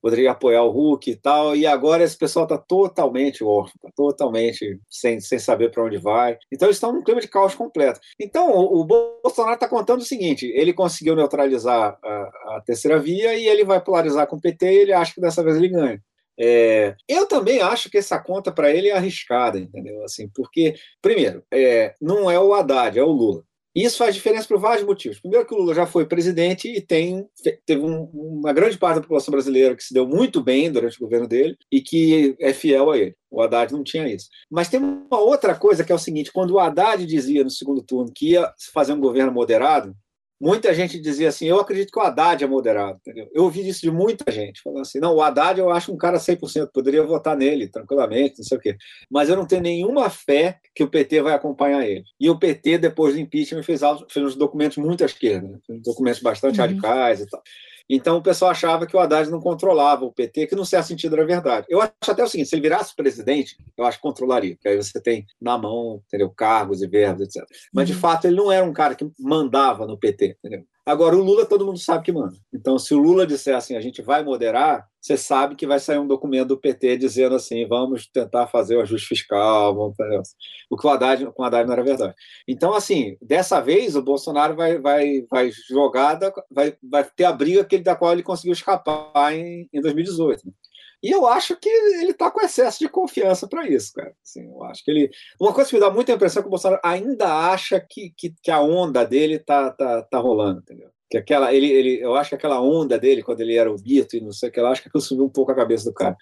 poderia apoiar o Hulk e tal, e agora esse pessoal está totalmente órfão, está totalmente sem, sem saber para onde vai. Então eles estão num clima de caos completo. Então o, o Bolsonaro está contando o seguinte: ele conseguiu neutralizar a, a, terceira via e ele vai polarizar com o PT e ele acha que dessa vez ele ganha. É, eu também acho que essa conta para ele é arriscada, entendeu? Assim, porque, primeiro, é, não é o Haddad, é o Lula. Isso faz diferença por vários motivos. Primeiro, que o Lula já foi presidente e tem, teve um, uma grande parte da população brasileira que se deu muito bem durante o governo dele e que é fiel a ele. O Haddad não tinha isso. Mas tem uma outra coisa que é o seguinte: quando o Haddad dizia no segundo turno que ia fazer um governo moderado, muita gente dizia assim: eu acredito que o Haddad é moderado. Entendeu? Eu ouvi isso de muita gente, falando assim: não, o Haddad eu acho um cara 100%, poderia votar nele tranquilamente, não sei o quê. Mas eu não tenho nenhuma fé que o PT vai acompanhar ele. E o PT, depois do impeachment, fez, fez uns documentos muito à esquerda, né? documentos bastante uhum. radicais e tal. Então o pessoal achava que o Haddad não controlava o PT, que no certo sentido era verdade. Eu acho até o seguinte: se ele virasse presidente, eu acho que controlaria, porque aí você tem na mão entendeu, cargos e verbas, etc. Mas de uhum. fato ele não era um cara que mandava no PT. Entendeu? Agora, o Lula todo mundo sabe que manda. Então, se o Lula disser assim, a gente vai moderar, você sabe que vai sair um documento do PT dizendo assim, vamos tentar fazer o ajuste fiscal, vamos o que o Haddad, com o Haddad não era verdade. Então, assim, dessa vez o Bolsonaro vai, vai, vai jogada, vai, vai ter a briga que ele, da qual ele conseguiu escapar em, em 2018. E eu acho que ele está com excesso de confiança para isso, cara. Assim, eu acho que ele. Uma coisa que me dá muita impressão é que o Bolsonaro ainda acha que, que, que a onda dele tá, tá, tá rolando, entendeu? Que aquela, ele, ele, eu acho que aquela onda dele, quando ele era o Bito e não sei o que lá, acho que subiu um pouco a cabeça do cara.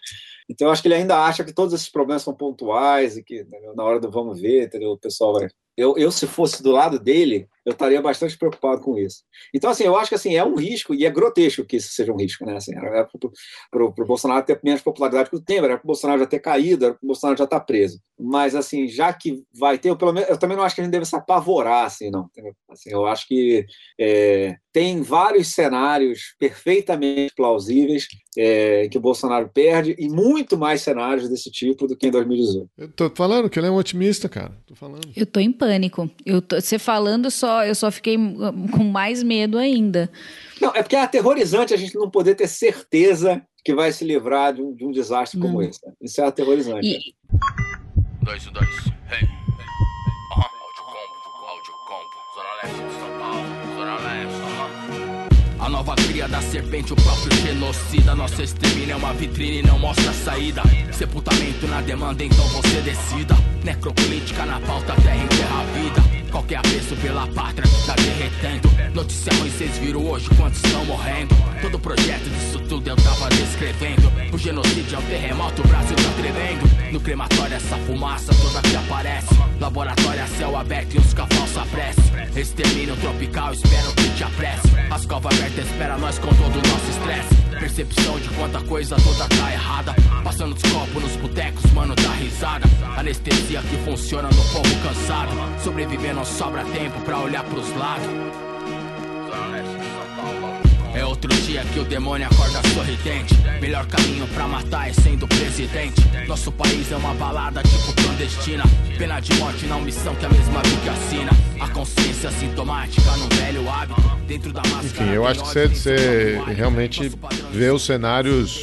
Então, eu acho que ele ainda acha que todos esses problemas são pontuais e que entendeu? na hora do vamos ver, entendeu? o pessoal vai. Eu, eu, se fosse do lado dele, eu estaria bastante preocupado com isso. Então, assim, eu acho que assim, é um risco, e é grotesco que isso seja um risco, né? Assim, era para o Bolsonaro ter menos popularidade que o Temer, era para o Bolsonaro já ter caído, era para o Bolsonaro já estar tá preso. Mas, assim, já que vai ter, eu, pelo menos, eu também não acho que a gente deve se apavorar, assim, não. Assim, eu acho que é, tem vários cenários perfeitamente plausíveis é, que o Bolsonaro perde, e muito mais cenários desse tipo do que em 2018. Eu tô falando que ele é um otimista, cara. Tô falando. Eu tô em pânico. Eu tô, você falando só, eu só fiquei com mais medo ainda. Não, é porque é aterrorizante a gente não poder ter certeza que vai se livrar de um, de um desastre não. como esse. Isso é aterrorizante. E... Dois, dois. Hey. A nova cria da serpente, o próprio genocida. Nosso extermínio é uma vitrine e não mostra saída. Sepultamento na demanda, então você decida. Necropolítica na pauta, terra enterra a vida. Qualquer apreço pela pátria tá derretendo. Notícia ruim, vocês viram hoje quantos estão morrendo. Todo projeto disso tudo eu tava descrevendo. O genocídio é um terremoto, o Brasil tá tremendo. No crematório, essa fumaça toda que aparece. Laboratório céu aberto e os falsa prece. Extermínio tropical, espero que te apresse. As covas abertas espera nós com todo o nosso estresse. Percepção de quanta coisa toda tá errada. Passando os copos nos botecos, mano, dá risada. Anestesia que funciona no povo cansado. Sobrevivendo sobra tempo pra olhar pros lados. É outro dia que o demônio acorda sorridente. Melhor caminho pra matar é sendo presidente. Nosso país é uma balada tipo clandestina. Pena de morte na missão que a mesma que assina. A consciência sintomática num velho hábito. Dentro da máscara. Enfim, eu acho que você, você realmente vê os cenários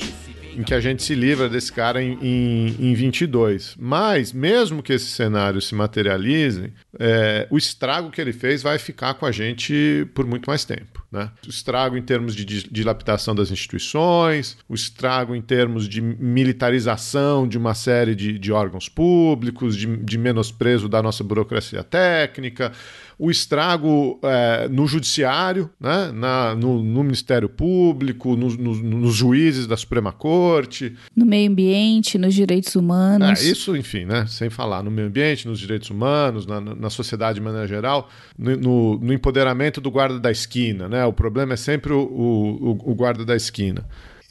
em que a gente se livra desse cara em, em, em 22. Mas, mesmo que esses cenários se materializem, é, o estrago que ele fez vai ficar com a gente por muito mais tempo. Né? O estrago em termos de dilapidação das instituições, o estrago em termos de militarização de uma série de, de órgãos públicos, de, de menosprezo da nossa burocracia técnica, o estrago é, no judiciário, né? Na, no, no Ministério Público, no, no, nos juízes da Suprema Corte. No meio ambiente, nos direitos humanos. É, isso, enfim, né? sem falar no meio ambiente, nos direitos humanos, na, na sociedade de maneira geral, no, no, empoderamento do guarda da esquina. Né? O problema é sempre o, o, o guarda da esquina.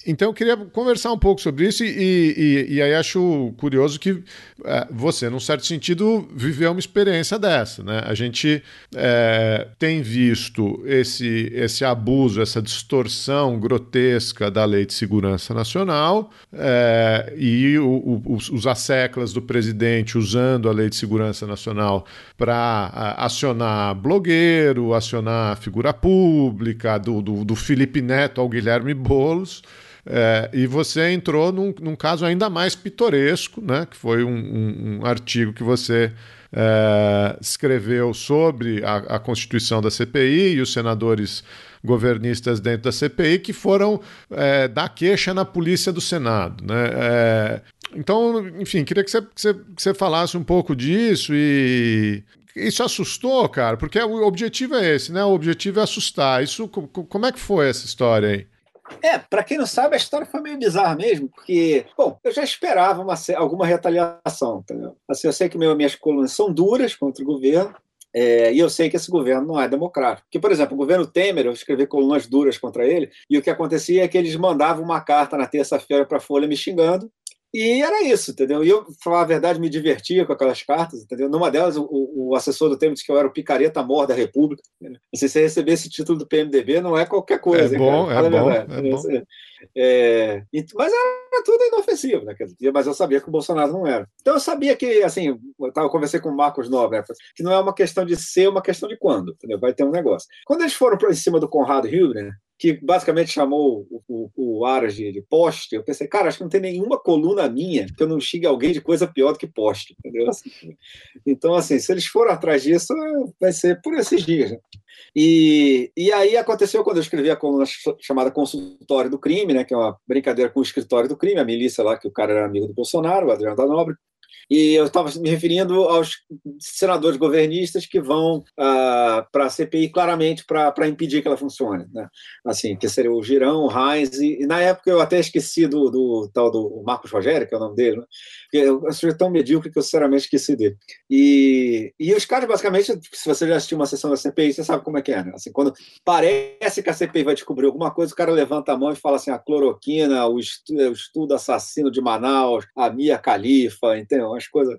Então eu queria conversar um pouco sobre isso e, e, e aí acho curioso que é, você, num certo sentido, viveu uma experiência dessa. Né? A gente é, tem visto esse, esse abuso, essa distorção grotesca da Lei de Segurança Nacional é, e o, o, os, os asseclas do presidente usando a Lei de Segurança Nacional para acionar blogueiro, acionar figura pública, do, do, do Felipe Neto ao Guilherme Boulos. É, e você entrou num, num, caso ainda mais pitoresco, né, que foi um, um, um artigo que você é, escreveu sobre a, a, Constituição da CPI e os senadores governistas dentro da CPI que foram é, dar queixa na polícia do Senado. Né? É, então, enfim, queria que você, que você, que você falasse um pouco disso e isso assustou, cara, porque o objetivo é esse, né? O objetivo é assustar. Isso, como é que foi essa história aí? É, para quem não sabe, a história foi meio bizarra mesmo, porque, bom, eu já esperava uma, alguma retaliação, entendeu? Assim, eu sei que meu, minhas colunas são duras contra o governo, é, e eu sei que esse governo não é democrático. Por exemplo, o governo Temer, eu escrevi colunas duras contra ele, e o que acontecia é que eles mandavam uma carta na terça-feira para a Folha me xingando, e era isso, entendeu? E eu, pra falar a verdade, me divertia com aquelas cartas, entendeu? Numa delas, o, o assessor do Temer disse que eu era o picareta mor da República. Não sei se você receber esse título do PMDB, não é qualquer coisa. É bom, é bom, é bom. É, mas era tudo inofensivo, né? Mas eu sabia que o Bolsonaro não era. Então eu sabia que, assim, eu, tava, eu conversei com o Marcos Nobre, né? que não é uma questão de ser, é uma questão de quando, entendeu? Vai ter um negócio. Quando eles foram para cima do Conrado Hilbner, que basicamente chamou o, o, o Aras de, de, poste, eu pensei, cara, acho que não tem nenhuma coluna minha que eu não xingue alguém de coisa pior do que poste, entendeu? Assim, então, assim, se eles foram atrás disso, vai ser por esses dias. Né? E, e aí aconteceu quando eu escrevi a coluna chamada Consultório do Crime, né, que é uma brincadeira com o escritório do crime, a milícia lá, que o cara era amigo do Bolsonaro, o Adriano da Nobre, e eu estava me referindo aos senadores governistas que vão uh, para a CPI claramente para impedir que ela funcione. Né? Assim, que seria o Girão, o Heinz, e, e, na época eu até esqueci do, do tal do Marcos Rogério, que é o nome dele, né? eu, eu sou tão medíocre que eu sinceramente esqueci dele. E, e os caras, basicamente, se você já assistiu uma sessão da CPI, você sabe como é que é. Né? Assim, quando parece que a CPI vai descobrir alguma coisa, o cara levanta a mão e fala assim: a cloroquina, o estudo, o estudo assassino de Manaus, a Mia Califa, entendeu? Umas coisas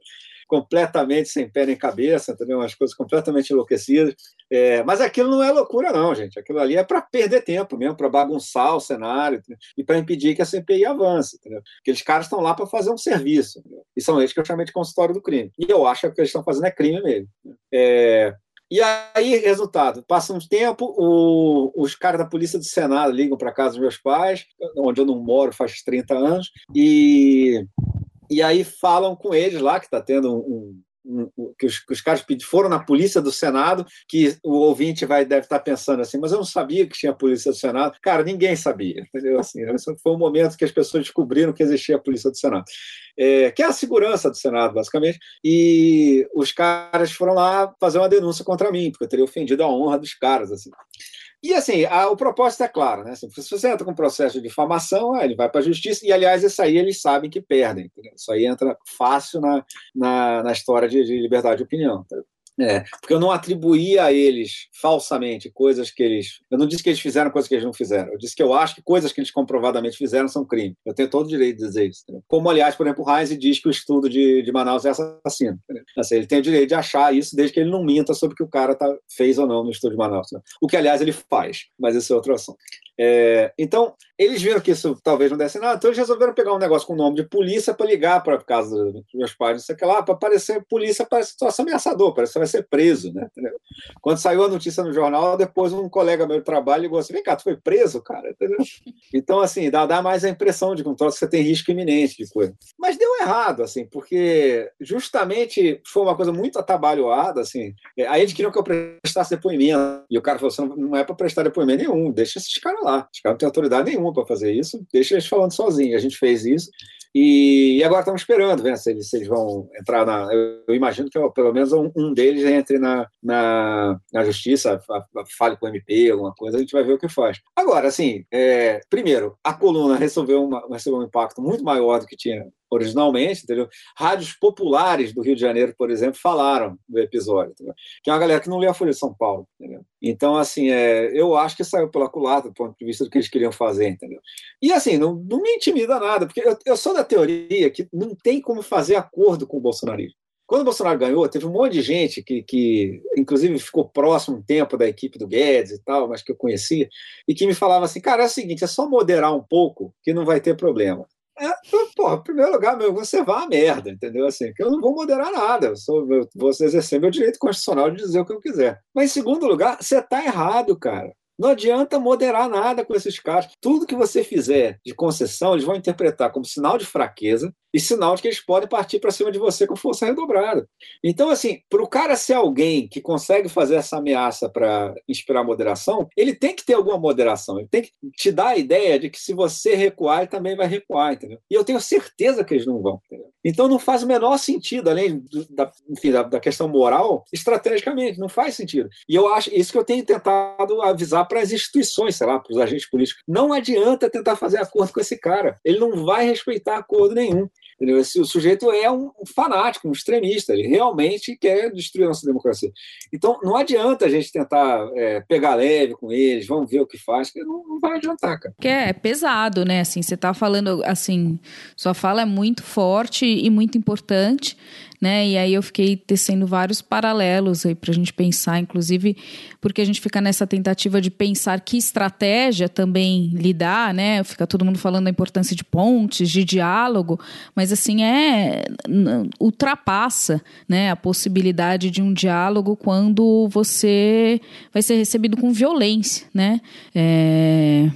completamente sem pé nem cabeça, entendeu? umas coisas completamente enlouquecidas. É, mas aquilo não é loucura, não, gente. Aquilo ali é para perder tempo mesmo, para bagunçar o cenário entendeu? e para impedir que a CPI avance. Entendeu? Aqueles caras estão lá para fazer um serviço. Entendeu? E são eles que eu chamei de consultório do crime. E eu acho que o que eles estão fazendo é crime mesmo. É, e aí, resultado, passa um tempo, o, os caras da polícia do Senado ligam para casa dos meus pais, onde eu não moro faz 30 anos, e e aí falam com eles lá que está tendo um, um, um, que, os, que os caras foram na polícia do Senado, que o ouvinte vai deve estar tá pensando assim, mas eu não sabia que tinha polícia do Senado. Cara, ninguém sabia, entendeu? Assim, foi um momento que as pessoas descobriram que existia a polícia do Senado. É, que é a segurança do Senado, basicamente, e os caras foram lá fazer uma denúncia contra mim, porque eu teria ofendido a honra dos caras. Assim. E assim, a, o propósito é claro, né? Assim, se você entra com um processo de difamação, ele vai para a justiça, e aliás, isso aí eles sabem que perdem. Entendeu? Isso aí entra fácil na, na, na história de, de liberdade de opinião. Entendeu? É, porque eu não atribuí a eles falsamente coisas que eles. Eu não disse que eles fizeram coisas que eles não fizeram. Eu disse que eu acho que coisas que eles comprovadamente fizeram são crime. Eu tenho todo o direito de dizer isso. Entendeu? Como, aliás, por exemplo, Heinz diz que o estudo de, de Manaus é assassino. Assim, ele tem o direito de achar isso desde que ele não minta sobre o que o cara tá, fez ou não no estudo de Manaus. Né? O que, aliás, ele faz, mas isso é outro assunto. É, então, eles viram que isso talvez não desse nada, então eles resolveram pegar um negócio com o nome de polícia para ligar para casa dos meus pais, não sei o que lá, para parecer polícia, parece situação ameaçador, parece que vai ser preso, né? Entendeu? Quando saiu a notícia no jornal, depois um colega meu de trabalho ligou assim: vem cá, tu foi preso, cara? Entendeu? Então, assim, dá, dá mais a impressão de que um troço você tem risco iminente de coisa. Mas deu errado, assim, porque justamente foi uma coisa muito atabalhoada, assim. Aí eles queriam que eu prestasse depoimento. E o cara falou assim: não é para prestar depoimento nenhum, deixa esses caras lá. Os caras não têm autoridade nenhuma para fazer isso, deixa eles falando sozinhos. A gente fez isso. E, agora estamos esperando, ver se eles, se eles vão entrar na. Eu, eu imagino que pelo menos um, um, deles entre na, na, na justiça, fale com o MP, alguma coisa, a gente vai ver o que faz. Agora, assim, é, primeiro, a coluna recebeu, uma, recebeu um impacto muito maior do que tinha originalmente, entendeu? Rádios populares do Rio de Janeiro, por exemplo, falaram do episódio, entendeu? que é uma galera que não lê a Folha de São Paulo, entendeu? Então, assim, é, eu acho que saiu pela culata do ponto de vista do que eles queriam fazer, entendeu? E, assim, não, não me intimida nada, porque eu, eu sou da teoria que não tem como fazer acordo com o bolsonarismo. Quando o Bolsonaro ganhou, teve um monte de gente que, que, inclusive, ficou próximo um tempo da equipe do Guedes e tal, mas que eu conhecia, e que me falava assim: cara, é o seguinte, é só moderar um pouco que não vai ter problema. É, em primeiro lugar, meu, você vai à merda, entendeu? Assim, que eu não vou moderar nada, eu, sou, eu vou exercer meu direito constitucional de dizer o que eu quiser. Mas, em segundo lugar, você está errado, cara. Não adianta moderar nada com esses caras. Tudo que você fizer de concessão, eles vão interpretar como sinal de fraqueza e sinal de que eles podem partir para cima de você com força redobrada. Então, assim, para o cara ser alguém que consegue fazer essa ameaça para inspirar moderação, ele tem que ter alguma moderação. Ele tem que te dar a ideia de que se você recuar, ele também vai recuar, entendeu? E eu tenho certeza que eles não vão. Entendeu? Então, não faz o menor sentido, além da, enfim, da, da questão moral, estrategicamente, não faz sentido. E eu acho isso que eu tenho tentado avisar para as instituições, sei lá, para os agentes políticos. Não adianta tentar fazer acordo com esse cara. Ele não vai respeitar acordo nenhum. Entendeu? Esse, o sujeito é um, fanático, um extremista, ele realmente quer destruir a nossa democracia. Então, não adianta a gente tentar é, pegar leve com eles, vamos ver o que faz, que não, não vai adiantar, cara. Que é, é pesado, né? Assim, você está falando, assim, sua fala é muito forte e muito importante né? E aí eu fiquei tecendo vários paralelos aí para a gente pensar, inclusive porque a gente fica nessa tentativa de pensar que estratégia também lidar, né? Fica todo mundo falando da importância de pontes, de diálogo, mas assim é ultrapassa, né? A possibilidade de um diálogo quando você vai ser recebido com violência, né? É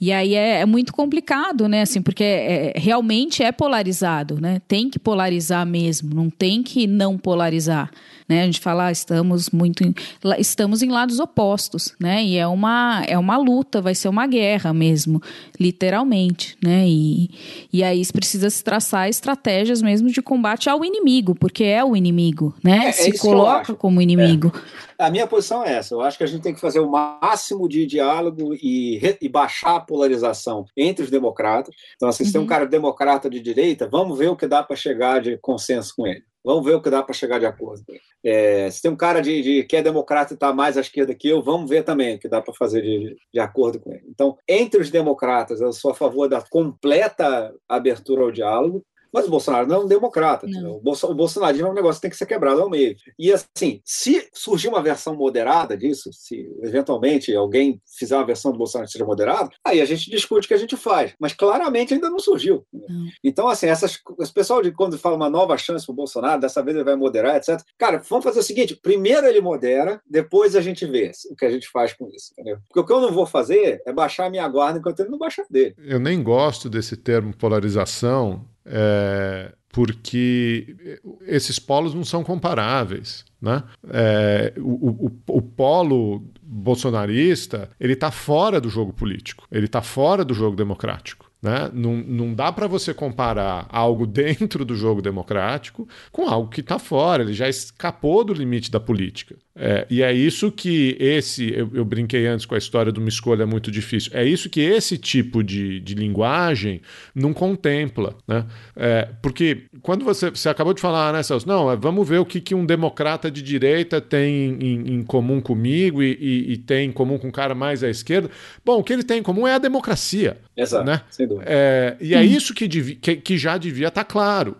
e aí é, é muito complicado, né? Assim, porque é, realmente é polarizado, né? Tem que polarizar mesmo, não tem que não polarizar. Né? A gente fala, ah, estamos muito em, estamos em lados opostos, né? E é uma é uma luta, vai ser uma guerra mesmo, literalmente, né? E, e aí precisa se traçar estratégias mesmo de combate ao inimigo, porque é o inimigo, né? É, se é coloca como inimigo. É. A minha posição é essa. Eu acho que a gente tem que fazer o máximo de diálogo e, e baixar a polarização entre os democratas. Então, assim, se uhum. tem um uhum. cara democrata de direita, vamos ver o que dá para chegar de consenso com ele. Vamos ver o que dá para chegar de acordo. É, se tem um cara de, de que é democrata e está mais à esquerda que eu, vamos ver também o que dá para fazer de, de acordo com ele. Então, entre os democratas, eu sou a favor da completa abertura ao diálogo. Mas o Bolsonaro não é um democrata. O, o bolsonarismo é um negócio que tem que ser quebrado ao meio. E assim, se surgir uma versão moderada disso, se eventualmente alguém fizer uma versão do Bolsonaro que seja moderado, aí a gente discute o que a gente faz. Mas claramente ainda não surgiu. Não. Então, assim, essas, esse pessoal de quando fala uma nova chance para o Bolsonaro, dessa vez ele vai moderar, etc. Cara, vamos fazer o seguinte: primeiro ele modera, depois a gente vê o que a gente faz com isso. Entendeu? Porque o que eu não vou fazer é baixar a minha guarda enquanto ele não baixar dele. Eu nem gosto desse termo polarização é, porque esses polos não são comparáveis. Né? É, o, o, o, polo bolsonarista ele está fora do jogo político, ele está fora do jogo democrático. Né? Não, não dá para você comparar algo dentro do jogo democrático com algo que está fora, ele já escapou do limite da política. É, e é isso que esse, eu, eu, brinquei antes com a história de uma escolha muito difícil, é isso que esse tipo de, de linguagem não contempla. Né? É, porque quando você, você acabou de falar, né, Celso? Não, é, vamos ver o que, que um democrata de direita tem em, em comum comigo e, e, e, tem em comum com um cara mais à esquerda. Bom, o que ele tem em comum é a democracia. Exato, né? sem dúvida. É, e é isso que, que, que já devia estar tá claro.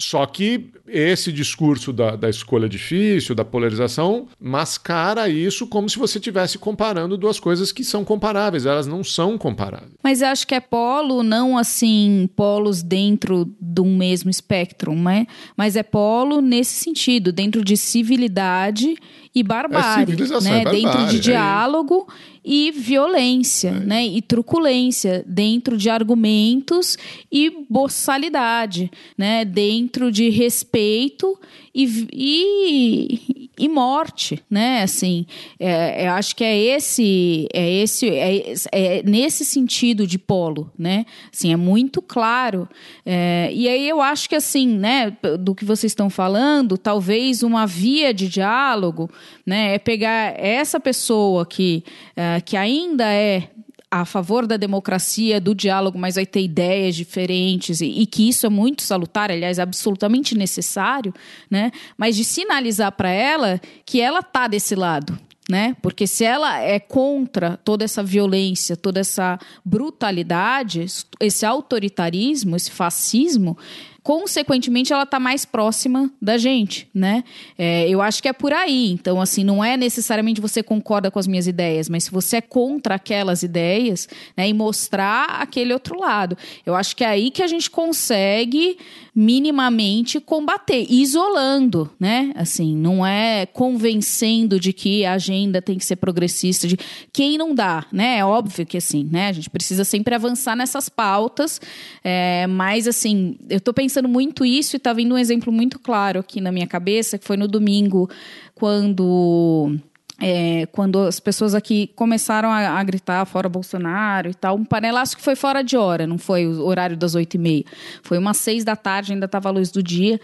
Só que esse discurso da, da escolha difícil, da polarização, mascara isso como se você estivesse comparando duas coisas que são comparáveis. Elas não são comparáveis. Mas eu acho que é polo, não assim, polos dentro de um mesmo espectro, né? Mas é polo nesse sentido, dentro de civilidade e barbárie, É civilização né? e barbárie, dentro de é. diálogo e violência, né? E truculência dentro de argumentos e boçalidade, né? Dentro de respeito e, e, e morte, né? Assim, é, eu acho que é esse, é esse, é, é nesse sentido de polo, né? Assim, é muito claro. É, e aí eu acho que assim, né? Do que vocês estão falando, talvez uma via de diálogo, né? É pegar essa pessoa que, é, que ainda é a favor da democracia, do diálogo, mas vai ter ideias diferentes e, e, que isso é muito salutar, aliás, absolutamente necessário, né? Mas de sinalizar para ela que ela tá desse lado, né? Porque se ela é contra toda essa violência, toda essa brutalidade, esse autoritarismo, esse fascismo, consequentemente ela está mais próxima da gente, né? É, eu acho que é por aí. Então, assim, não é necessariamente você concorda com as minhas ideias, mas se você é contra aquelas ideias, né, e mostrar aquele outro lado, eu acho que é aí que a gente consegue minimamente combater, isolando, né? Assim, não é convencendo de que a agenda tem que ser progressista, de quem não dá, né? É óbvio que assim, né? A gente precisa sempre avançar nessas pautas, é, mas assim, eu estou pensando muito isso e está vindo um exemplo muito claro aqui na minha cabeça, que foi no domingo, quando é, quando as pessoas aqui começaram a, a, gritar fora Bolsonaro e tal, um panelaço que foi fora de hora, não foi o horário das oito e meia. Foi umas seis da tarde, ainda estava a luz do dia.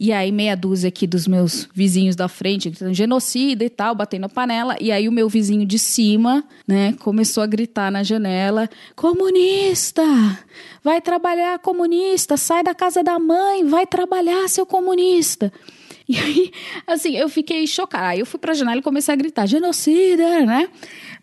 E aí, meia dúzia aqui dos meus vizinhos da frente, gritando genocida e tal, batendo a panela. E aí, o meu vizinho de cima, né, começou a gritar na janela: comunista! Vai trabalhar, comunista! Sai da casa da mãe, vai trabalhar, seu comunista! E aí, assim, eu fiquei chocada. Aí eu fui pra janela e comecei a gritar, genocida, né?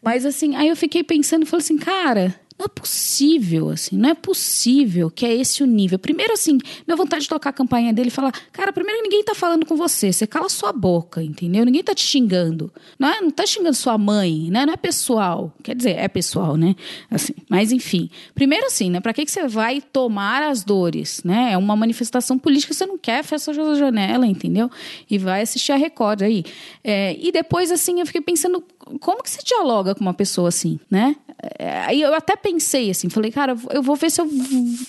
Mas assim, aí eu fiquei pensando e falei assim, cara, não é possível, assim, não é possível que é esse o nível. Primeiro, assim, minha vontade de tocar a campanha dele e falar, cara, primeiro ninguém tá falando com você, você cala sua boca, entendeu? Ninguém tá te xingando. Não, é, não tá xingando sua mãe, né? Não é pessoal. Quer dizer, é pessoal, né? Assim, mas enfim. Primeiro, assim, né? Pra que, que você vai tomar as dores, né? É uma manifestação política, você não quer, fecha a janela, entendeu? E vai assistir a Record aí. É, e depois, assim, eu fiquei pensando, como que você dialoga com uma pessoa assim, né? Aí eu até pensei assim, falei, cara, eu vou ver se eu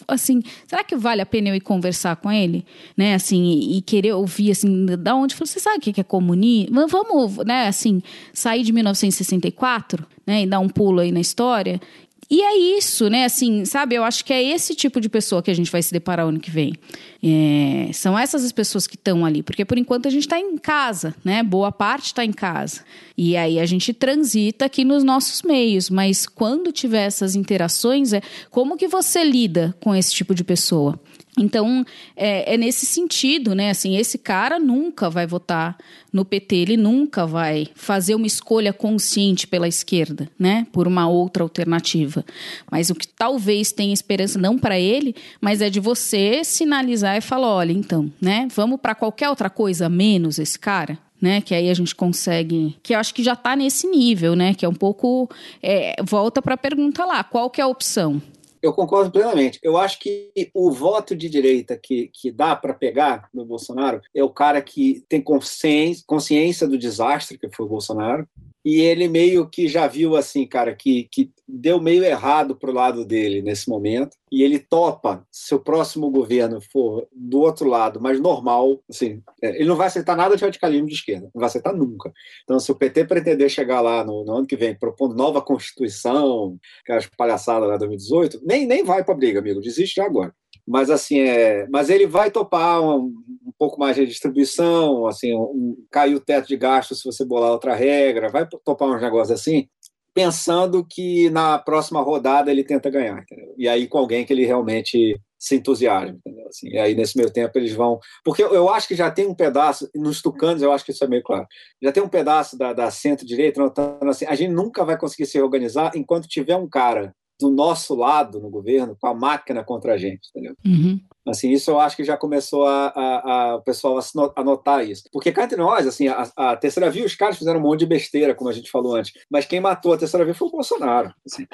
assim, será que vale a pena eu ir conversar com ele, né? Assim, e, e querer ouvir assim, da onde? Falei, você sabe o que é comunismo? Vamos, né? Assim, sair de 1964, né? E dar um pulo aí na história. E é isso, né? Assim, sabe? Eu acho que é esse tipo de pessoa que a gente vai se deparar ano que vem. É, são essas as pessoas que estão ali, porque por enquanto a gente está em casa, né? Boa parte está em casa. E aí a gente transita aqui nos nossos meios, mas quando tiver essas interações, é como que você lida com esse tipo de pessoa? Então, é, é, nesse sentido, né? Assim, esse cara nunca vai votar no PT, ele nunca vai fazer uma escolha consciente pela esquerda, né? Por uma outra alternativa. Mas o que talvez tenha esperança, não para ele, mas é de você sinalizar e falar: olha, então, né? Vamos para qualquer outra coisa menos esse cara? Né, que aí a gente consegue, que eu acho que já está nesse nível, né, que é um pouco, é, volta para a pergunta lá, qual que é a opção? Eu concordo plenamente. Eu acho que o voto de direita que, que dá para pegar no Bolsonaro é o cara que tem consciência, consciência do desastre que foi o Bolsonaro, e ele meio que já viu assim, cara, que, que deu meio errado pro lado dele nesse momento, e ele topa, se o próximo governo for do outro lado, mais normal, assim, ele não vai aceitar nada de radicalismo de esquerda, não vai aceitar nunca. Então, se o PT pretender chegar lá no, no ano que vem propondo nova Constituição, aquelas palhaçadas lá de 2018, nem, nem vai para briga, amigo, desiste já agora mas assim é, mas ele vai topar um, um pouco mais de distribuição, assim, um, cair o teto de gasto se você bolar outra regra, vai topar uns negócios assim, pensando que na próxima rodada ele tenta ganhar, entendeu? e aí com alguém que ele realmente se entusiasma, entendeu? Assim, e aí nesse meio tempo eles vão, porque eu, eu acho que já tem um pedaço nos tucanos, eu acho que isso é meio claro, já tem um pedaço da, da centro-direita notando assim, a gente nunca vai conseguir se organizar enquanto tiver um cara do nosso lado no governo com a máquina contra a gente, entendeu? Uhum. Assim, isso eu acho que já começou a, a, a o pessoal a notar isso. Porque cá entre nós, assim, a, a, terceira via, os caras fizeram um monte de besteira, como a gente falou antes. Mas quem matou a terceira via foi o Bolsonaro. Assim.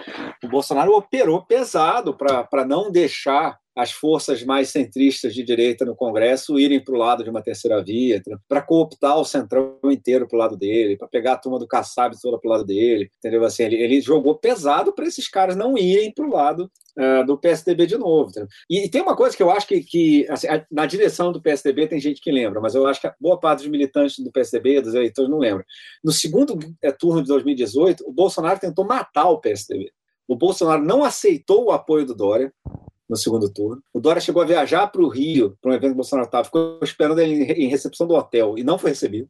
O Bolsonaro operou pesado para não deixar as forças mais centristas de direita no Congresso irem para o lado de uma terceira via, para cooptar o centrão inteiro para o lado dele, para pegar a turma do Kassab toda para o lado dele, entendeu? Assim, ele, ele jogou pesado para esses caras não irem para o lado uh, do PSDB de novo. E, e, tem uma coisa que eu acho que, que assim, na direção do PSDB tem gente que lembra, mas eu acho que a boa parte dos militantes do PSDB, dos eleitores, não lembra. No segundo é, turno de 2018, o Bolsonaro tentou matar o PSDB. O Bolsonaro não aceitou o apoio do Dória, no segundo turno. O Dória chegou a viajar para o Rio, para um evento que o Bolsonaro estava, ficou esperando ele em recepção do hotel e não foi recebido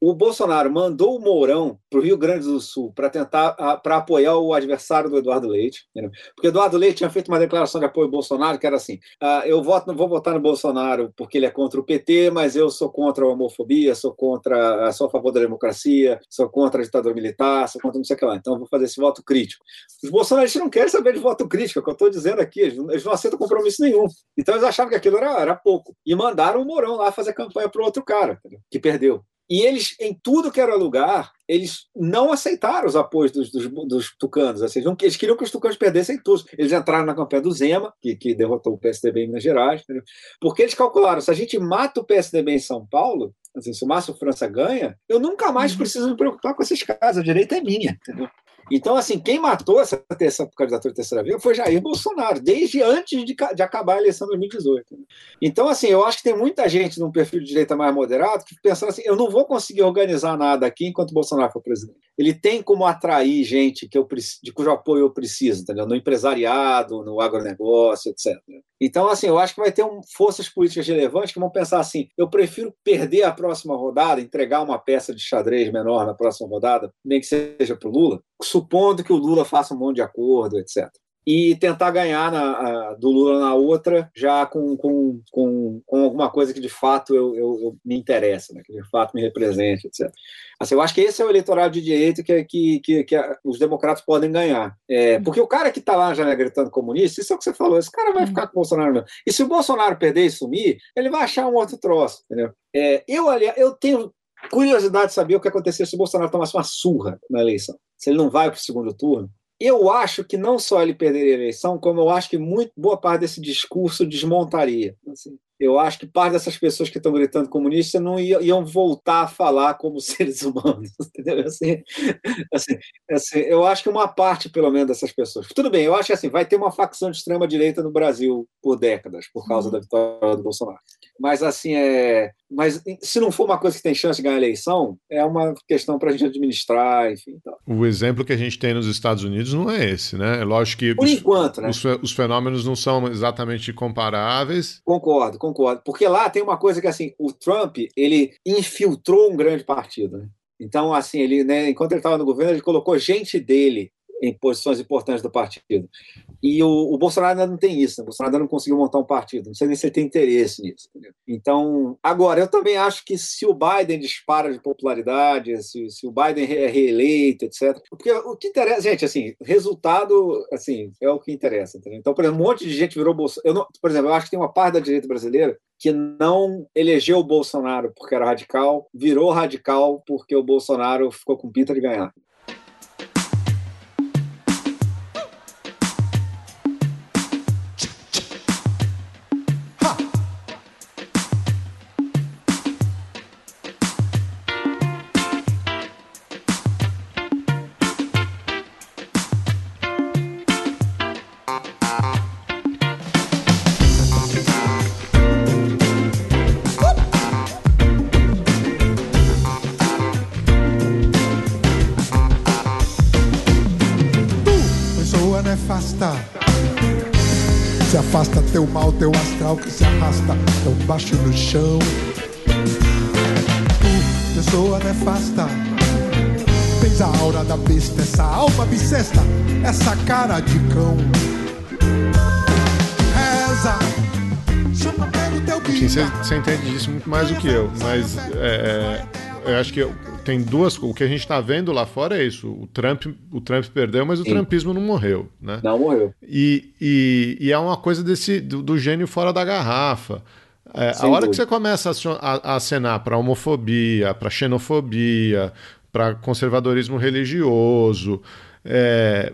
o Bolsonaro mandou o Mourão para o Rio Grande do Sul para tentar para apoiar o adversário do Eduardo Leite, entendeu? porque Eduardo Leite tinha feito uma declaração de apoio ao Bolsonaro que era assim: ah, eu voto, não vou votar no Bolsonaro porque ele é contra o PT, mas eu sou contra a homofobia, sou contra, ah, sou a favor da democracia, sou contra a ditadura militar, sou contra não sei o que lá. Então eu vou fazer esse voto crítico. Os bolsonaristas não querem saber de voto crítico, é o que eu estou dizendo aqui. Eles não, não aceitam compromisso nenhum. Então eles achavam que aquilo era, era pouco e mandaram o Mourão lá fazer campanha para o outro cara que perdeu. E eles, em tudo que era lugar, eles não aceitaram os apoios dos, dos, dos tucanos. Assim, eles queriam que os tucanos perdessem tudo. Eles entraram na campanha do Zema, que, que derrotou o PSDB em Minas Gerais, entendeu? porque eles calcularam: se a gente mata o PSDB em São Paulo, assim, se o Márcio França ganha, eu nunca mais uhum. preciso me preocupar com esses casos, a direita é minha. Entendeu? Então, assim, quem matou essa, essa candidatura de terceira via foi Jair Bolsonaro, desde antes de, de, acabar a eleição de 2018. Então, assim, eu acho que tem muita gente num perfil de direita mais moderado que pensando assim, eu não vou conseguir organizar nada aqui enquanto Bolsonaro for presidente. Ele tem como atrair gente que eu, de cujo apoio eu preciso, entendeu? No empresariado, no agronegócio, etc. Então, assim, eu acho que vai ter um, forças políticas relevantes que vão pensar assim: eu prefiro perder a próxima rodada, entregar uma peça de xadrez menor na próxima rodada, nem que seja para o Lula, supondo que o Lula faça um monte de acordo, etc. E tentar ganhar na, a, do Lula na outra, já com, com, com, com, alguma coisa que de fato eu, eu, eu me interessa, né? que de fato me represente, etc. Assim, eu acho que esse é o eleitorado de direita que, que, que, que os democratas podem ganhar. É, porque o cara que está lá já gritando comunista, isso é o que você falou, esse cara vai ficar com o Bolsonaro mesmo. E se o Bolsonaro perder e sumir, ele vai achar um outro troço. Entendeu? É, eu, aliás, eu tenho curiosidade de saber o que aconteceria se o Bolsonaro tomasse uma surra na eleição se ele não vai para o segundo turno, eu acho que não só ele perderia a eleição, como eu acho que muito boa parte desse discurso desmontaria. Assim, eu acho que parte dessas pessoas que estão gritando comunista não iam, iam voltar a falar como seres humanos, entendeu? Assim, assim, assim, eu acho que uma parte, pelo menos, dessas pessoas. Tudo bem, eu acho que assim, vai ter uma facção de extrema direita no Brasil por décadas, por causa uhum. da vitória do Bolsonaro. Mas assim, é, mas se não for uma coisa que tem chance de ganhar a eleição, é uma questão para a gente administrar, enfim. Então. O exemplo que a gente tem nos Estados Unidos não é esse, né? É lógico que por os, enquanto, né? Os, os fenômenos não são exatamente comparáveis. Concordo, concordo. Porque lá tem uma coisa que, assim, o Trump, ele infiltrou um grande partido, né? Então, assim, ele, né, enquanto ele estava no governo, ele colocou gente dele em posições importantes do partido. E o, o, Bolsonaro ainda não tem isso, né? o Bolsonaro ainda não conseguiu montar um partido, não sei nem se ele tem interesse nisso. Entendeu? Então, agora, eu também acho que se o Biden dispara de popularidade, se, se o Biden é reeleito, etc. Porque o que interessa, gente, assim, resultado assim, é o que interessa. Entendeu? Então, por exemplo, um monte de gente virou Bolsonaro. por exemplo, eu acho que tem uma parte da direita brasileira que não elegeu o Bolsonaro porque era radical, virou radical porque o Bolsonaro ficou com pinta de ganhar. Chão. Tu, pessoa nefasta, tens a aura da besta, essa alma bissesta, essa cara de cão. Reza, chama pelo teu bicho. Você entende disso muito mais do que eu, mas é, é, eu acho que eu tem duas. O que a gente está vendo lá fora é isso. O Trump, o Trump perdeu, mas o Sim. trumpismo não morreu, né? Não morreu. E, e, e é uma coisa desse do, do gênio fora da garrafa. É, a hora que dúvida. você começa a, acenar para homofobia, para xenofobia, para conservadorismo religioso, é,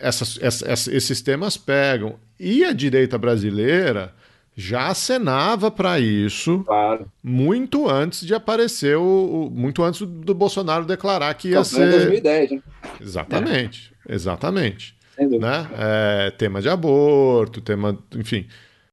essas- essa- essa- esses temas pegam. E a direita brasileira já acenava para isso Claro. muito antes de aparecer o, o- muito antes do, Bolsonaro declarar que ia ser 2010, né? exatamente, exatamente, Sem dúvida. né? É, tema de aborto, tema, enfim,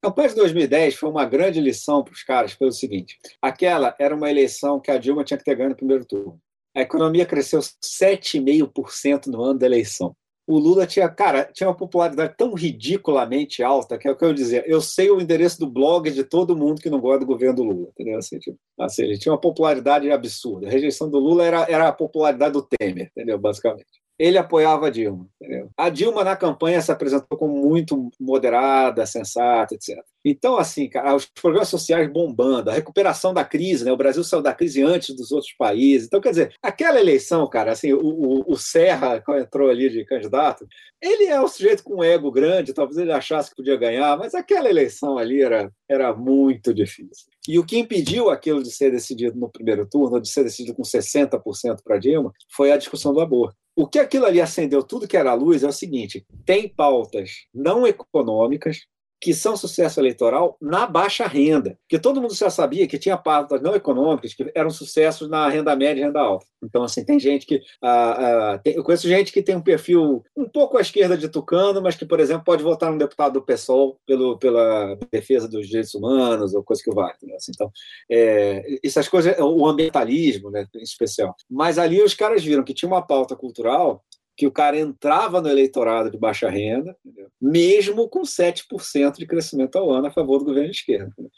A campanha de 2010 foi uma grande lição para os caras pelo seguinte: aquela era uma eleição que a Dilma tinha que ter ganho no primeiro turno. A economia cresceu 7,5% no ano da eleição. O Lula tinha, cara, tinha uma popularidade tão ridiculamente alta que é o que eu dizia. Eu sei o endereço do blog de todo mundo que não gosta do governo do Lula, entendeu? Assim, tipo, assim, ele tinha uma popularidade absurda. A rejeição do Lula era, era a popularidade do Temer, entendeu? Basicamente. Ele apoiava a Dilma. Entendeu? A Dilma, na campanha, se apresentou como muito moderada, sensata, etc. Então, assim, cara, os programas sociais bombando, a recuperação da crise, né? O Brasil saiu da crise antes dos outros países. Então, quer dizer, aquela eleição, cara, assim, o, o, o Serra, quando entrou ali de candidato, ele é um sujeito com um ego grande, talvez ele achasse que podia ganhar, mas aquela eleição ali era, era muito difícil. E o que impediu aquilo de ser decidido no primeiro turno, de ser decidido com 60% para Dilma, foi a discussão do aborto. O que aquilo ali acendeu tudo que era luz é o seguinte: tem pautas não econômicas que são sucesso eleitoral na baixa renda. Porque todo mundo já sabia que tinha pautas não econômicas que eram sucessos na renda média e renda alta. Então, assim, tem gente que. ah, ah, tem- eu conheço gente que tem um perfil um pouco à esquerda de Tucano, mas que, por exemplo, pode votar num deputado do PSOL pelo, pela defesa dos direitos humanos ou coisa que vale. entendeu? Assim, então, é, essas coisas, o ambientalismo, né, em especial. Mas ali os caras viram que tinha uma pauta cultural que o cara entrava no eleitorado de baixa renda, entendeu? mesmo com 7% de crescimento ao ano a favor do governo de esquerda. entendeu?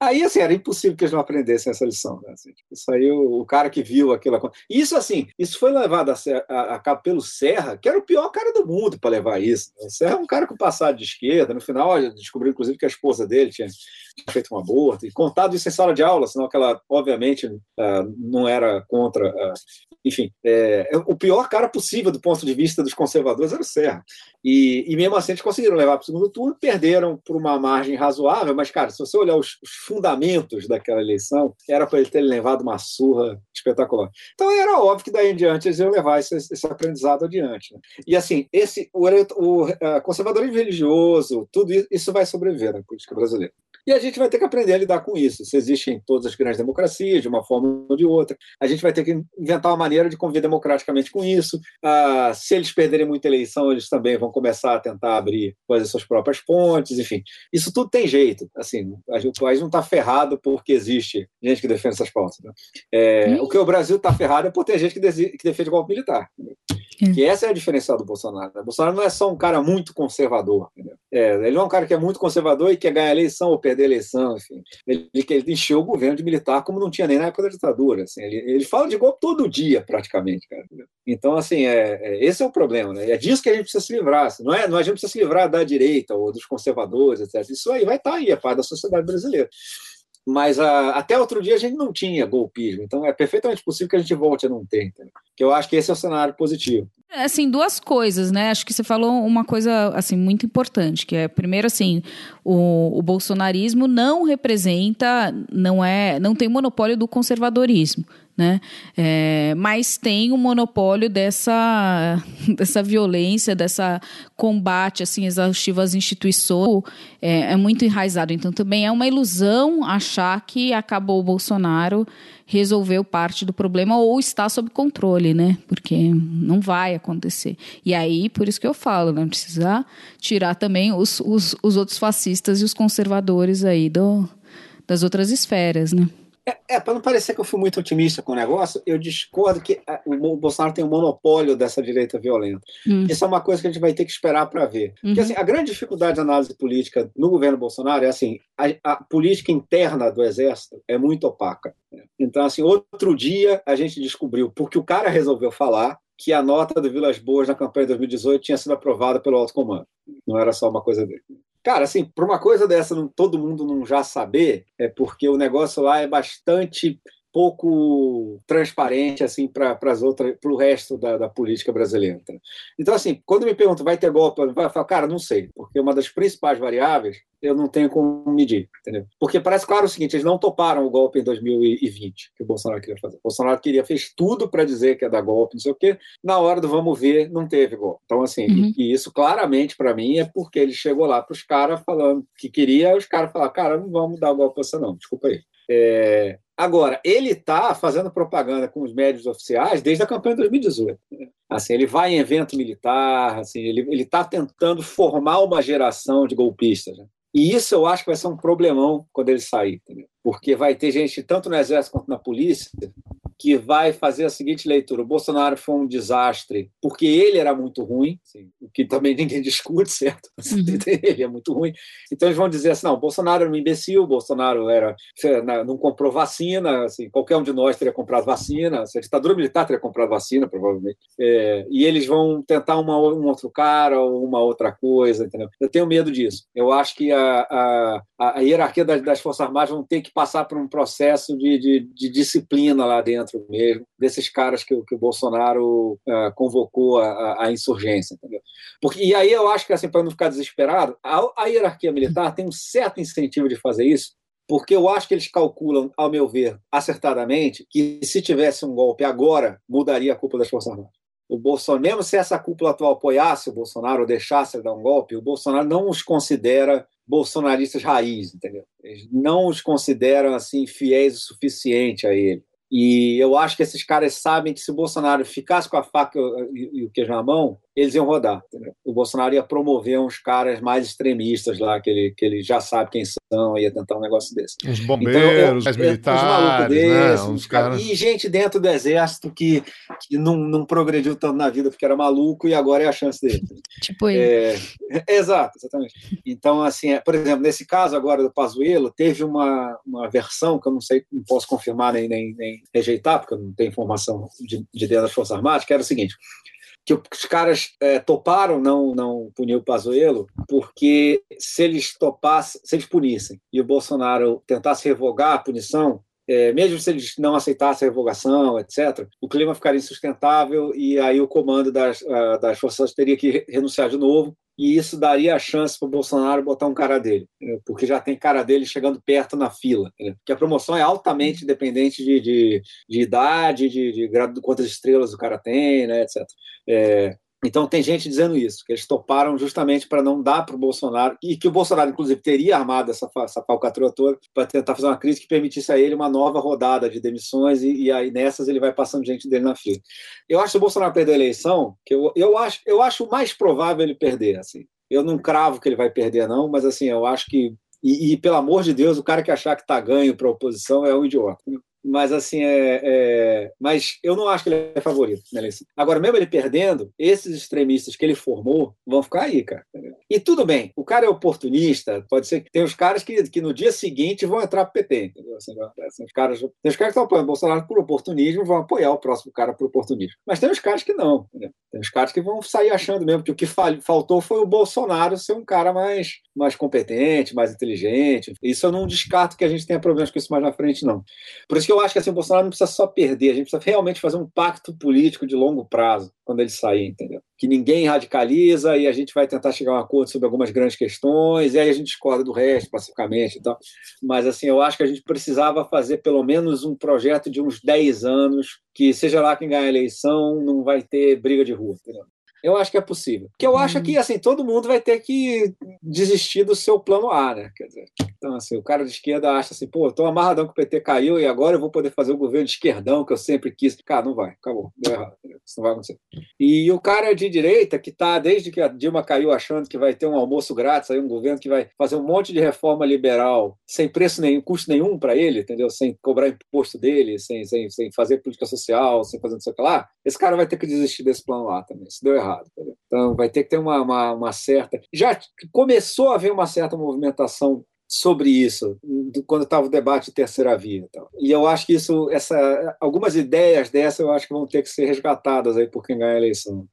Aí, assim, era impossível que eles não aprendessem essa lição. Né? Assim, tipo, isso aí, o, o cara que viu aquilo... Isso, assim, isso foi levado a, a- a cabo pelo Serra, que era o pior cara do mundo para levar isso. né? O Serra é um cara com passado de esquerda. No final, descobriu, inclusive, que a esposa dele tinha tinha feito um aborto, e contado isso em sala de aula, senão que ela, obviamente, ah, não era contra. ah, enfim, é, é o pior cara possível do ponto de vista dos conservadores era o Serra. E, e mesmo assim, eles conseguiram levar para o segundo turno, perderam por uma margem razoável, mas, cara, se você olhar os, os fundamentos daquela eleição, era para ele ter levado uma surra espetacular. Então era óbvio que daí em diante eles iam levar esse, esse aprendizado adiante. né? E assim, esse, o, o ah, conservadorismo religioso, tudo isso, isso vai sobreviver na política brasileira. E a gente vai ter que aprender a lidar com isso. Isso existe em todas as grandes democracias, de uma forma ou de outra. A gente vai ter que inventar uma maneira de conviver democraticamente com isso. Ah, se eles perderem muita eleição, eles também vão começar a tentar abrir fazer suas próprias pontes, enfim. Isso tudo tem jeito. Assim, o país não está ferrado porque existe gente que defende essas pautas. né? É, O que o Brasil está ferrado é por ter gente que, que defende golpe militar. Entendeu? Que essa é a diferença do Bolsonaro. Né? Bolsonaro não é só um cara muito conservador. É, ele não é um cara que é muito conservador e quer ganhar eleição ou perder eleição. Enfim. Ele, ele encheu o governo de militar como não tinha nem na época da ditadura. assim. Ele, ele fala de golpe todo dia, praticamente. Cara, então, assim, é, é- esse é o problema. Né? É disso que a gente precisa se livrar. assim. Não é, não, a gente precisa se livrar da direita ou dos conservadores, etc. Isso aí vai estar aí, é parte da sociedade brasileira. Mas ah, até outro dia a gente não tinha golpismo. Então é perfeitamente possível que a gente volte a não ter. Entendeu? Que eu acho que esse é o cenário positivo. É, Assim, duas coisas, né? Acho que você falou uma coisa, assim, muito importante, que é, primeiro, assim, o, o bolsonarismo não representa, não é, não tem monopólio do conservadorismo, né? É, mas tem o monopólio dessa, dessa violência, dessa combate, assim, exaustivo às instituições, é, é muito enraizado. Então, também é uma ilusão achar que acabou o Bolsonaro resolveu parte do problema ou está sob controle, né? Porque não vai acontecer. E aí, por isso que eu falo, né? Precisa tirar também os, os, os outros fascistas e os conservadores aí do, das outras esferas, né? É, para não parecer que eu fui muito otimista com o negócio, eu discordo que ah, o Bo- Bolsonaro tem um monopólio dessa direita violenta. Hum. Isso é uma coisa que a gente vai ter que esperar para ver. Porque Uhum. assim, a grande dificuldade de análise política no governo Bolsonaro é assim, a, a política interna do Exército é muito opaca. né? Então, assim, outro dia a gente descobriu, porque o cara resolveu falar, que a nota do Vilas Boas na campanha de 2018 tinha sido aprovada pelo alto comando. Não era só uma coisa dele. Cara, assim, para uma coisa dessa não, todo mundo não já saber, é porque o negócio lá é bastante pouco transparente assim para as outras, para o resto da, da, política brasileira. Então, assim, quando me perguntam vai ter golpe, eu falo, cara, não sei, porque uma das principais variáveis eu não tenho como medir, entendeu? Porque parece claro o seguinte, eles não toparam o golpe em 2020 que o Bolsonaro queria fazer. O Bolsonaro queria fez tudo para dizer que ia dar golpe, não sei o quê. Na hora do vamos ver, não teve golpe. Então, assim, uhum. e, e, isso claramente para mim é porque ele chegou lá para os caras falando que queria, os caras falaram, cara, não vamos dar golpe você não, desculpa aí. É... Agora, ele está fazendo propaganda com os médios oficiais desde a campanha de 2018. Assim, ele vai em evento militar, assim, ele está tentando formar uma geração de golpistas. Né? E isso eu acho que vai ser um problemão quando ele sair, entendeu? porque vai ter gente, tanto no Exército quanto na polícia, que vai fazer a seguinte leitura: o Bolsonaro foi um desastre porque ele era muito ruim, assim, o que também ninguém discute, certo? Uhum. ele é muito ruim. Então eles vão dizer assim: não, o Bolsonaro era um imbecil, o Bolsonaro era, não comprou vacina, assim, qualquer um de nós teria comprado vacina, a ditadura militar teria comprado vacina, provavelmente. É, e eles vão tentar uma, um outro cara ou uma outra coisa, entendeu? Eu tenho medo disso. Eu acho que a, a, a hierarquia das, das Forças Armadas vão ter que passar por um processo de, de, de disciplina lá dentro mesmo, desses caras que, que o Bolsonaro uh, convocou a, a, insurgência. Entendeu? Porque, e aí eu acho que, assim, para não ficar desesperado, a, a hierarquia militar tem um certo incentivo de fazer isso, porque eu acho que eles calculam, ao meu ver, acertadamente, que se tivesse um golpe agora, mudaria a culpa das Forças Armadas. O Bolsonaro, mesmo se essa cúpula atual apoiasse o Bolsonaro ou deixasse ele dar um golpe, o Bolsonaro não os considera bolsonaristas raiz, entendeu? Eles não os consideram assim fiéis o suficiente a ele. E eu acho que esses caras sabem que se o Bolsonaro ficasse com a faca e o queijo na mão, eles iam rodar. Entendeu? O Bolsonaro ia promover uns caras mais extremistas lá, que ele, que ele já sabe quem são, ia tentar um negócio desse. Uns bombeiros, então, eu, militares, desses, né? uns caras... E gente dentro do exército que, que não, não progrediu tanto na vida porque era maluco e agora é a chance dele. tipo ele. É, exato, exatamente. Então, assim, é, por exemplo, nesse caso agora do Pazuello, teve uma, uma versão que eu não sei, não posso confirmar nem, nem, nem rejeitar, porque eu não tenho informação de, de dentro das Forças Armadas, que era o seguinte, que os caras é, toparam não não punir o Pazuello porque se eles topassem, se eles punissem e o Bolsonaro tentasse revogar a punição, é, mesmo se eles não aceitassem a revogação, etc., o clima ficaria insustentável e aí o comando das, uh, das forças teria que renunciar de novo e isso daria a chance para o Bolsonaro botar um cara dele, porque já tem cara dele chegando perto na fila. Porque a promoção é altamente dependente de, de, de idade, de, de, de quantas estrelas o cara tem, né, etc. É, então tem gente dizendo isso, que eles toparam justamente para não dar para o Bolsonaro, e que o Bolsonaro, inclusive, teria armado essa, essa toda para tentar fazer uma crise que permitisse a ele uma nova rodada de demissões, e, e, aí nessas ele vai passando gente dele na fila. Eu acho que o Bolsonaro perder a eleição, que eu, eu, acho, eu acho mais provável ele perder. Assim. Eu não cravo que ele vai perder, não, mas assim, eu acho que. E, e pelo amor de Deus, o cara que achar que está ganho para a oposição é um idiota mas assim é, é, mas eu não acho que ele é favorito na eleição. Agora, mesmo ele perdendo, esses extremistas que ele formou vão ficar aí, cara. E tudo bem, o cara é oportunista, pode ser que tem os caras que, que no dia seguinte vão entrar pro PT, entendeu? Assim, assim, os caras, tem os caras que estão apoiando o Bolsonaro por oportunismo vão apoiar o próximo cara por oportunismo. Mas tem os caras que não, entendeu? Tem os caras que vão sair achando mesmo que o que faltou foi o Bolsonaro ser um cara mais, mais competente, mais inteligente. Isso eu não descarto que a gente tenha problemas com isso mais na frente, não. Por isso que eu acho que assim, o Bolsonaro não precisa só perder, a gente precisa realmente fazer um pacto político de longo prazo quando ele sair, entendeu? Que ninguém radicaliza e a gente vai tentar chegar a um acordo sobre algumas grandes questões, e aí a gente discorda do resto, pacificamente e tal. Mas, assim, eu acho que a gente precisava fazer pelo menos um projeto de uns 10 anos, que seja lá quem ganhar a eleição, não vai ter briga de rua, entendeu? Eu acho que é possível. Porque eu acho que assim, todo mundo vai ter que desistir do seu plano A, né? Quer dizer, então, assim, o cara de esquerda acha assim, pô, tô amarradão que o PT caiu e agora eu vou poder fazer o governo de esquerdão que eu sempre quis. Cara, não vai, acabou, deu errado. Isso não vai acontecer. E o cara de direita, que tá desde que a Dilma caiu achando que vai ter um almoço grátis, aí um governo que vai fazer um monte de reforma liberal sem preço nenhum, custo nenhum para ele, entendeu? Sem cobrar imposto dele, sem, sem, sem fazer política social, sem fazer não sei o que lá, esse cara vai ter que desistir desse plano lá também. Isso deu errado errado. Entendeu? Então, vai ter que ter uma, uma, uma certa. Já começou a haver uma certa movimentação sobre isso quando estava o debate de terceira via então. e eu acho que isso essa algumas ideias dessas eu acho que vão ter que ser resgatadas aí por quem ganha a eleição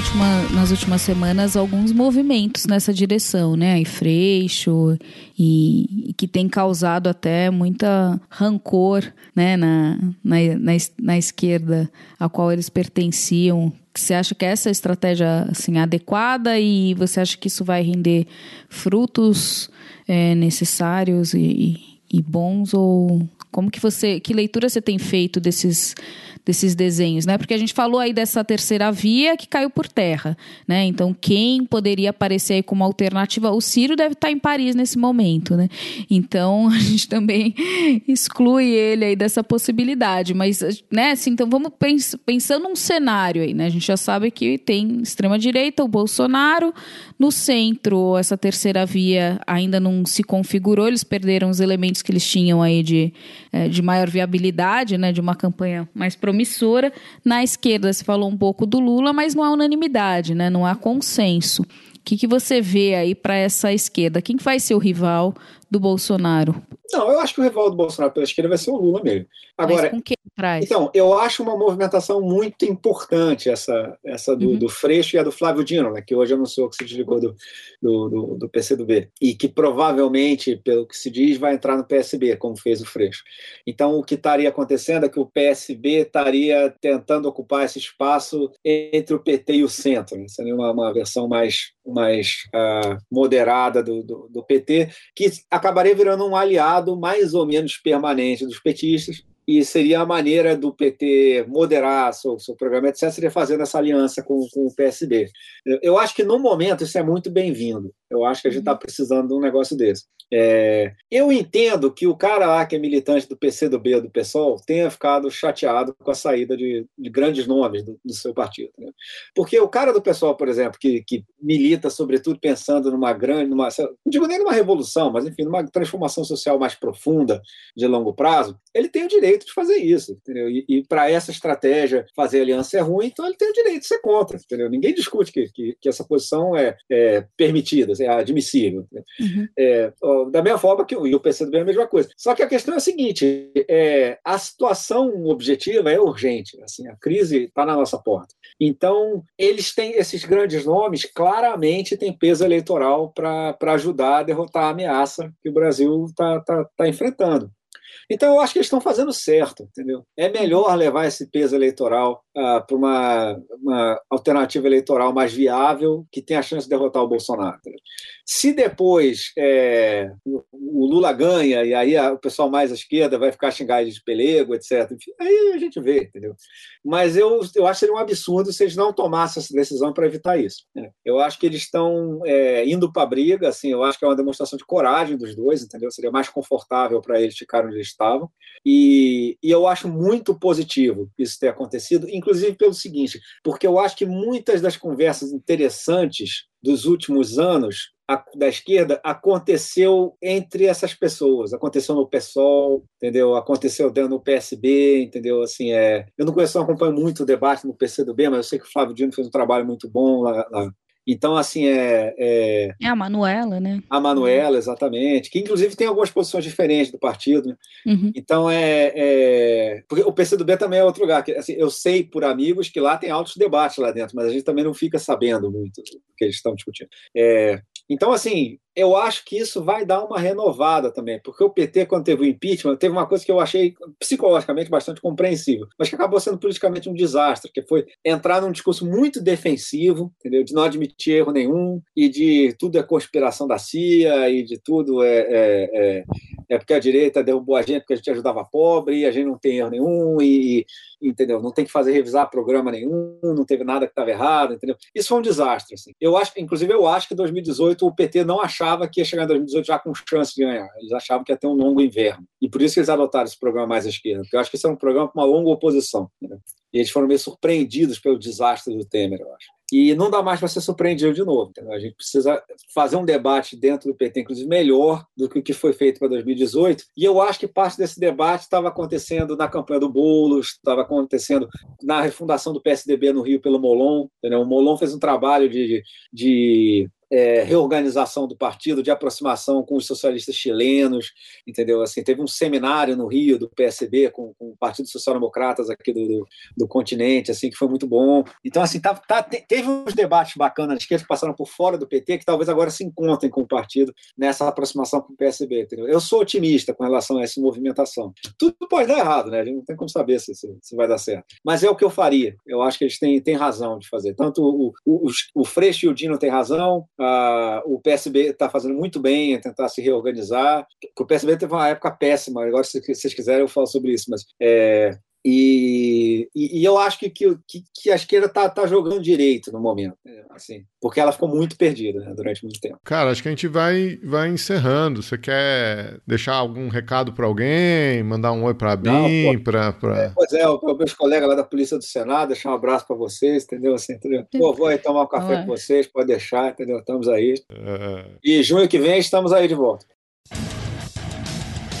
última, nas últimas semanas alguns movimentos nessa direção, né? E Freixo, e, e que tem causado até muita rancor né? na, na, na, na esquerda a qual eles pertenciam. Você acha que essa é estratégia assim, adequada e você acha que isso vai render frutos é, necessários e, e bons? Ou como que você. Que leitura você tem feito desses desses desenhos, né? Porque a gente falou aí dessa terceira via que caiu por terra, né? Então, quem poderia aparecer aí como alternativa? O Ciro deve estar em Paris nesse momento, né? Então, a gente também exclui ele aí dessa possibilidade. Mas, né, assim, então vamos pens pensando num cenário aí, né? A gente já sabe que tem extrema-direita, o Bolsonaro, no centro, essa terceira via ainda não se configurou, eles perderam os elementos que eles tinham aí de, eh, de maior viabilidade, né? De uma campanha mais promissora. Na esquerda se falou um pouco do Lula, mas não há unanimidade, né? não há consenso. O que, que você vê aí para essa esquerda? Quem vai ser o rival do Bolsonaro? Não, eu acho que o rival do Bolsonaro pela esquerda vai ser o Lula mesmo. Agora, Mas com quem traz? Então, eu acho uma movimentação muito importante essa, essa do, uhum. do Freixo e a do Flávio Dino, né, que hoje anunciou que se desligou do, do, do, do PCdoB, e que provavelmente, pelo que se diz, vai entrar no PSB, como fez o Freixo. Então, o que estaria acontecendo é que o PSB estaria tentando ocupar esse espaço entre o PT e o centro. Né? Seria uma, uma versão mais, mais uh, moderada do, do, do PT, que acabaria virando um aliado mais ou menos permanente dos petistas, e seria a maneira do PT moderar seu, seu programa, etc., seria fazendo essa aliança com, com o PSB. Eu, eu acho que, no momento, isso é muito bem-vindo. Eu acho que a gente está precisando de um negócio desse. É, eu entendo que o cara lá que é militante do PCdoB do PSOL tenha ficado chateado com a saída de, de grandes nomes do, do seu partido. Né? Porque o cara do PSOL, por exemplo, que, que milita sobretudo pensando numa grande, numa, não digo nem numa revolução, mas enfim, numa transformação social mais profunda de longo prazo, ele tem o direito de fazer isso. Entendeu? E, e para essa estratégia fazer aliança é ruim, então ele tem o direito de ser contra. Entendeu? Ninguém discute que, que, que essa posição é, é permitida é admissível. Uhum. É, da mesma forma que o PCdoB é a mesma coisa. Só que a questão é a seguinte: é, a situação objetiva é urgente. Assim, a crise está na nossa porta. Então, eles têm esses grandes nomes, claramente têm peso eleitoral para ajudar a derrotar a ameaça que o Brasil está tá, tá enfrentando. Então, eu acho que eles estão fazendo certo, entendeu? É melhor levar esse peso eleitoral ah, para uma, uma, alternativa eleitoral mais viável que tem a chance de derrotar o Bolsonaro. Se depois é, o Lula ganha e aí a, o pessoal mais à esquerda vai ficar xingar de pelego, etc., enfim, aí a gente vê, entendeu? Mas eu, eu acho que seria um absurdo se eles não tomassem essa decisão para evitar isso. Né? Eu acho que eles estão é, indo para a briga, assim, eu acho que é uma demonstração de coragem dos dois, entendeu? Seria mais confortável para eles ficarem onde eles estavam. E, e eu acho muito positivo isso ter acontecido, inclusive pelo seguinte, porque eu acho que muitas das conversas interessantes dos últimos anos da esquerda aconteceu entre essas pessoas, aconteceu no PSOL, entendeu? Aconteceu dentro do PSB, entendeu? Assim, é, eu não conheço, não acompanho muito o debate no PCdoB, mas eu sei que o Flávio Dino fez um trabalho muito bom lá, lá então, assim, é, é. É, a Manuela, né? A Manuela, exatamente. Que, inclusive, tem algumas posições diferentes do partido. Né? Uhum. Então, é, é. Porque o PCdoB também é outro lugar. Que, assim, eu sei por amigos que lá tem altos debates lá dentro, mas a gente também não fica sabendo muito o que eles estão discutindo. É, então, assim, eu acho que isso vai dar uma renovada também, porque o PT, quando teve o impeachment, teve uma coisa que eu achei psicologicamente bastante compreensível, mas que acabou sendo politicamente um desastre, que foi entrar num discurso muito defensivo, entendeu? de não admitir erro nenhum, e de tudo é conspiração da CIA, e de tudo é, é, é, é porque a direita derrubou a gente porque a gente ajudava pobre, e a gente não tem erro nenhum, e, entendeu? Não tem que fazer revisar programa nenhum, não teve nada que estava errado, entendeu? Isso foi um desastre, assim. Eu acho, inclusive, eu acho que em 2018 o PT não achava que ia chegar em 2018 já com chance de ganhar. Eles achavam que ia ter um longo inverno. E por isso que eles adotaram esse programa mais à esquerda, porque eu acho que esse é um programa com uma longa oposição. Entendeu? E eles foram meio surpreendidos pelo desastre do Temer, eu acho. E não dá mais para ser surpreendido de novo. Entendeu? A gente precisa fazer um debate dentro do PT, inclusive melhor do que o que foi feito para 2018. E eu acho que parte desse debate estava acontecendo na campanha do Boulos, estava acontecendo na refundação do PSDB no Rio pelo Molon. Entendeu? O Molon fez um trabalho de, de é, reorganização do partido, de aproximação com os socialistas chilenos, entendeu? Assim, teve um seminário no Rio do PSB com, com o Partido Social Democratas aqui do, do, do, continente, assim, que foi muito bom. Então, assim, tá, tá, teve uns debates bacanas de esquerda que passaram por fora do PT, que talvez agora se encontrem com o partido nessa aproximação com o PSB, entendeu? Eu sou otimista com relação a essa movimentação. Tudo pode dar errado, né? A gente não tem como saber se, se, se vai dar certo. Mas é o que eu faria. Eu acho que eles têm, têm razão de fazer. Tanto o, o, o Freixo e o Dino têm razão, a, o PSB está fazendo muito bem em tentar se reorganizar. O PSB teve uma época péssima, agora se vocês quiserem eu falo sobre isso, mas é, e, e, e, eu acho que, que, que a esquerda está tá jogando direito no momento, né? assim, porque ela ficou muito perdida né, durante muito tempo. Cara, acho que a gente vai, vai encerrando. Você quer deixar algum recado para alguém? Mandar um oi para a BIM? Pra, pra... É, pois é, os meus colegas lá da Polícia do Senado, deixar um abraço para vocês, entendeu? Assim, entendeu? Pô, vou aí tomar um café com vocês, pode deixar, entendeu? Estamos aí. É... E junho que vem estamos aí de volta.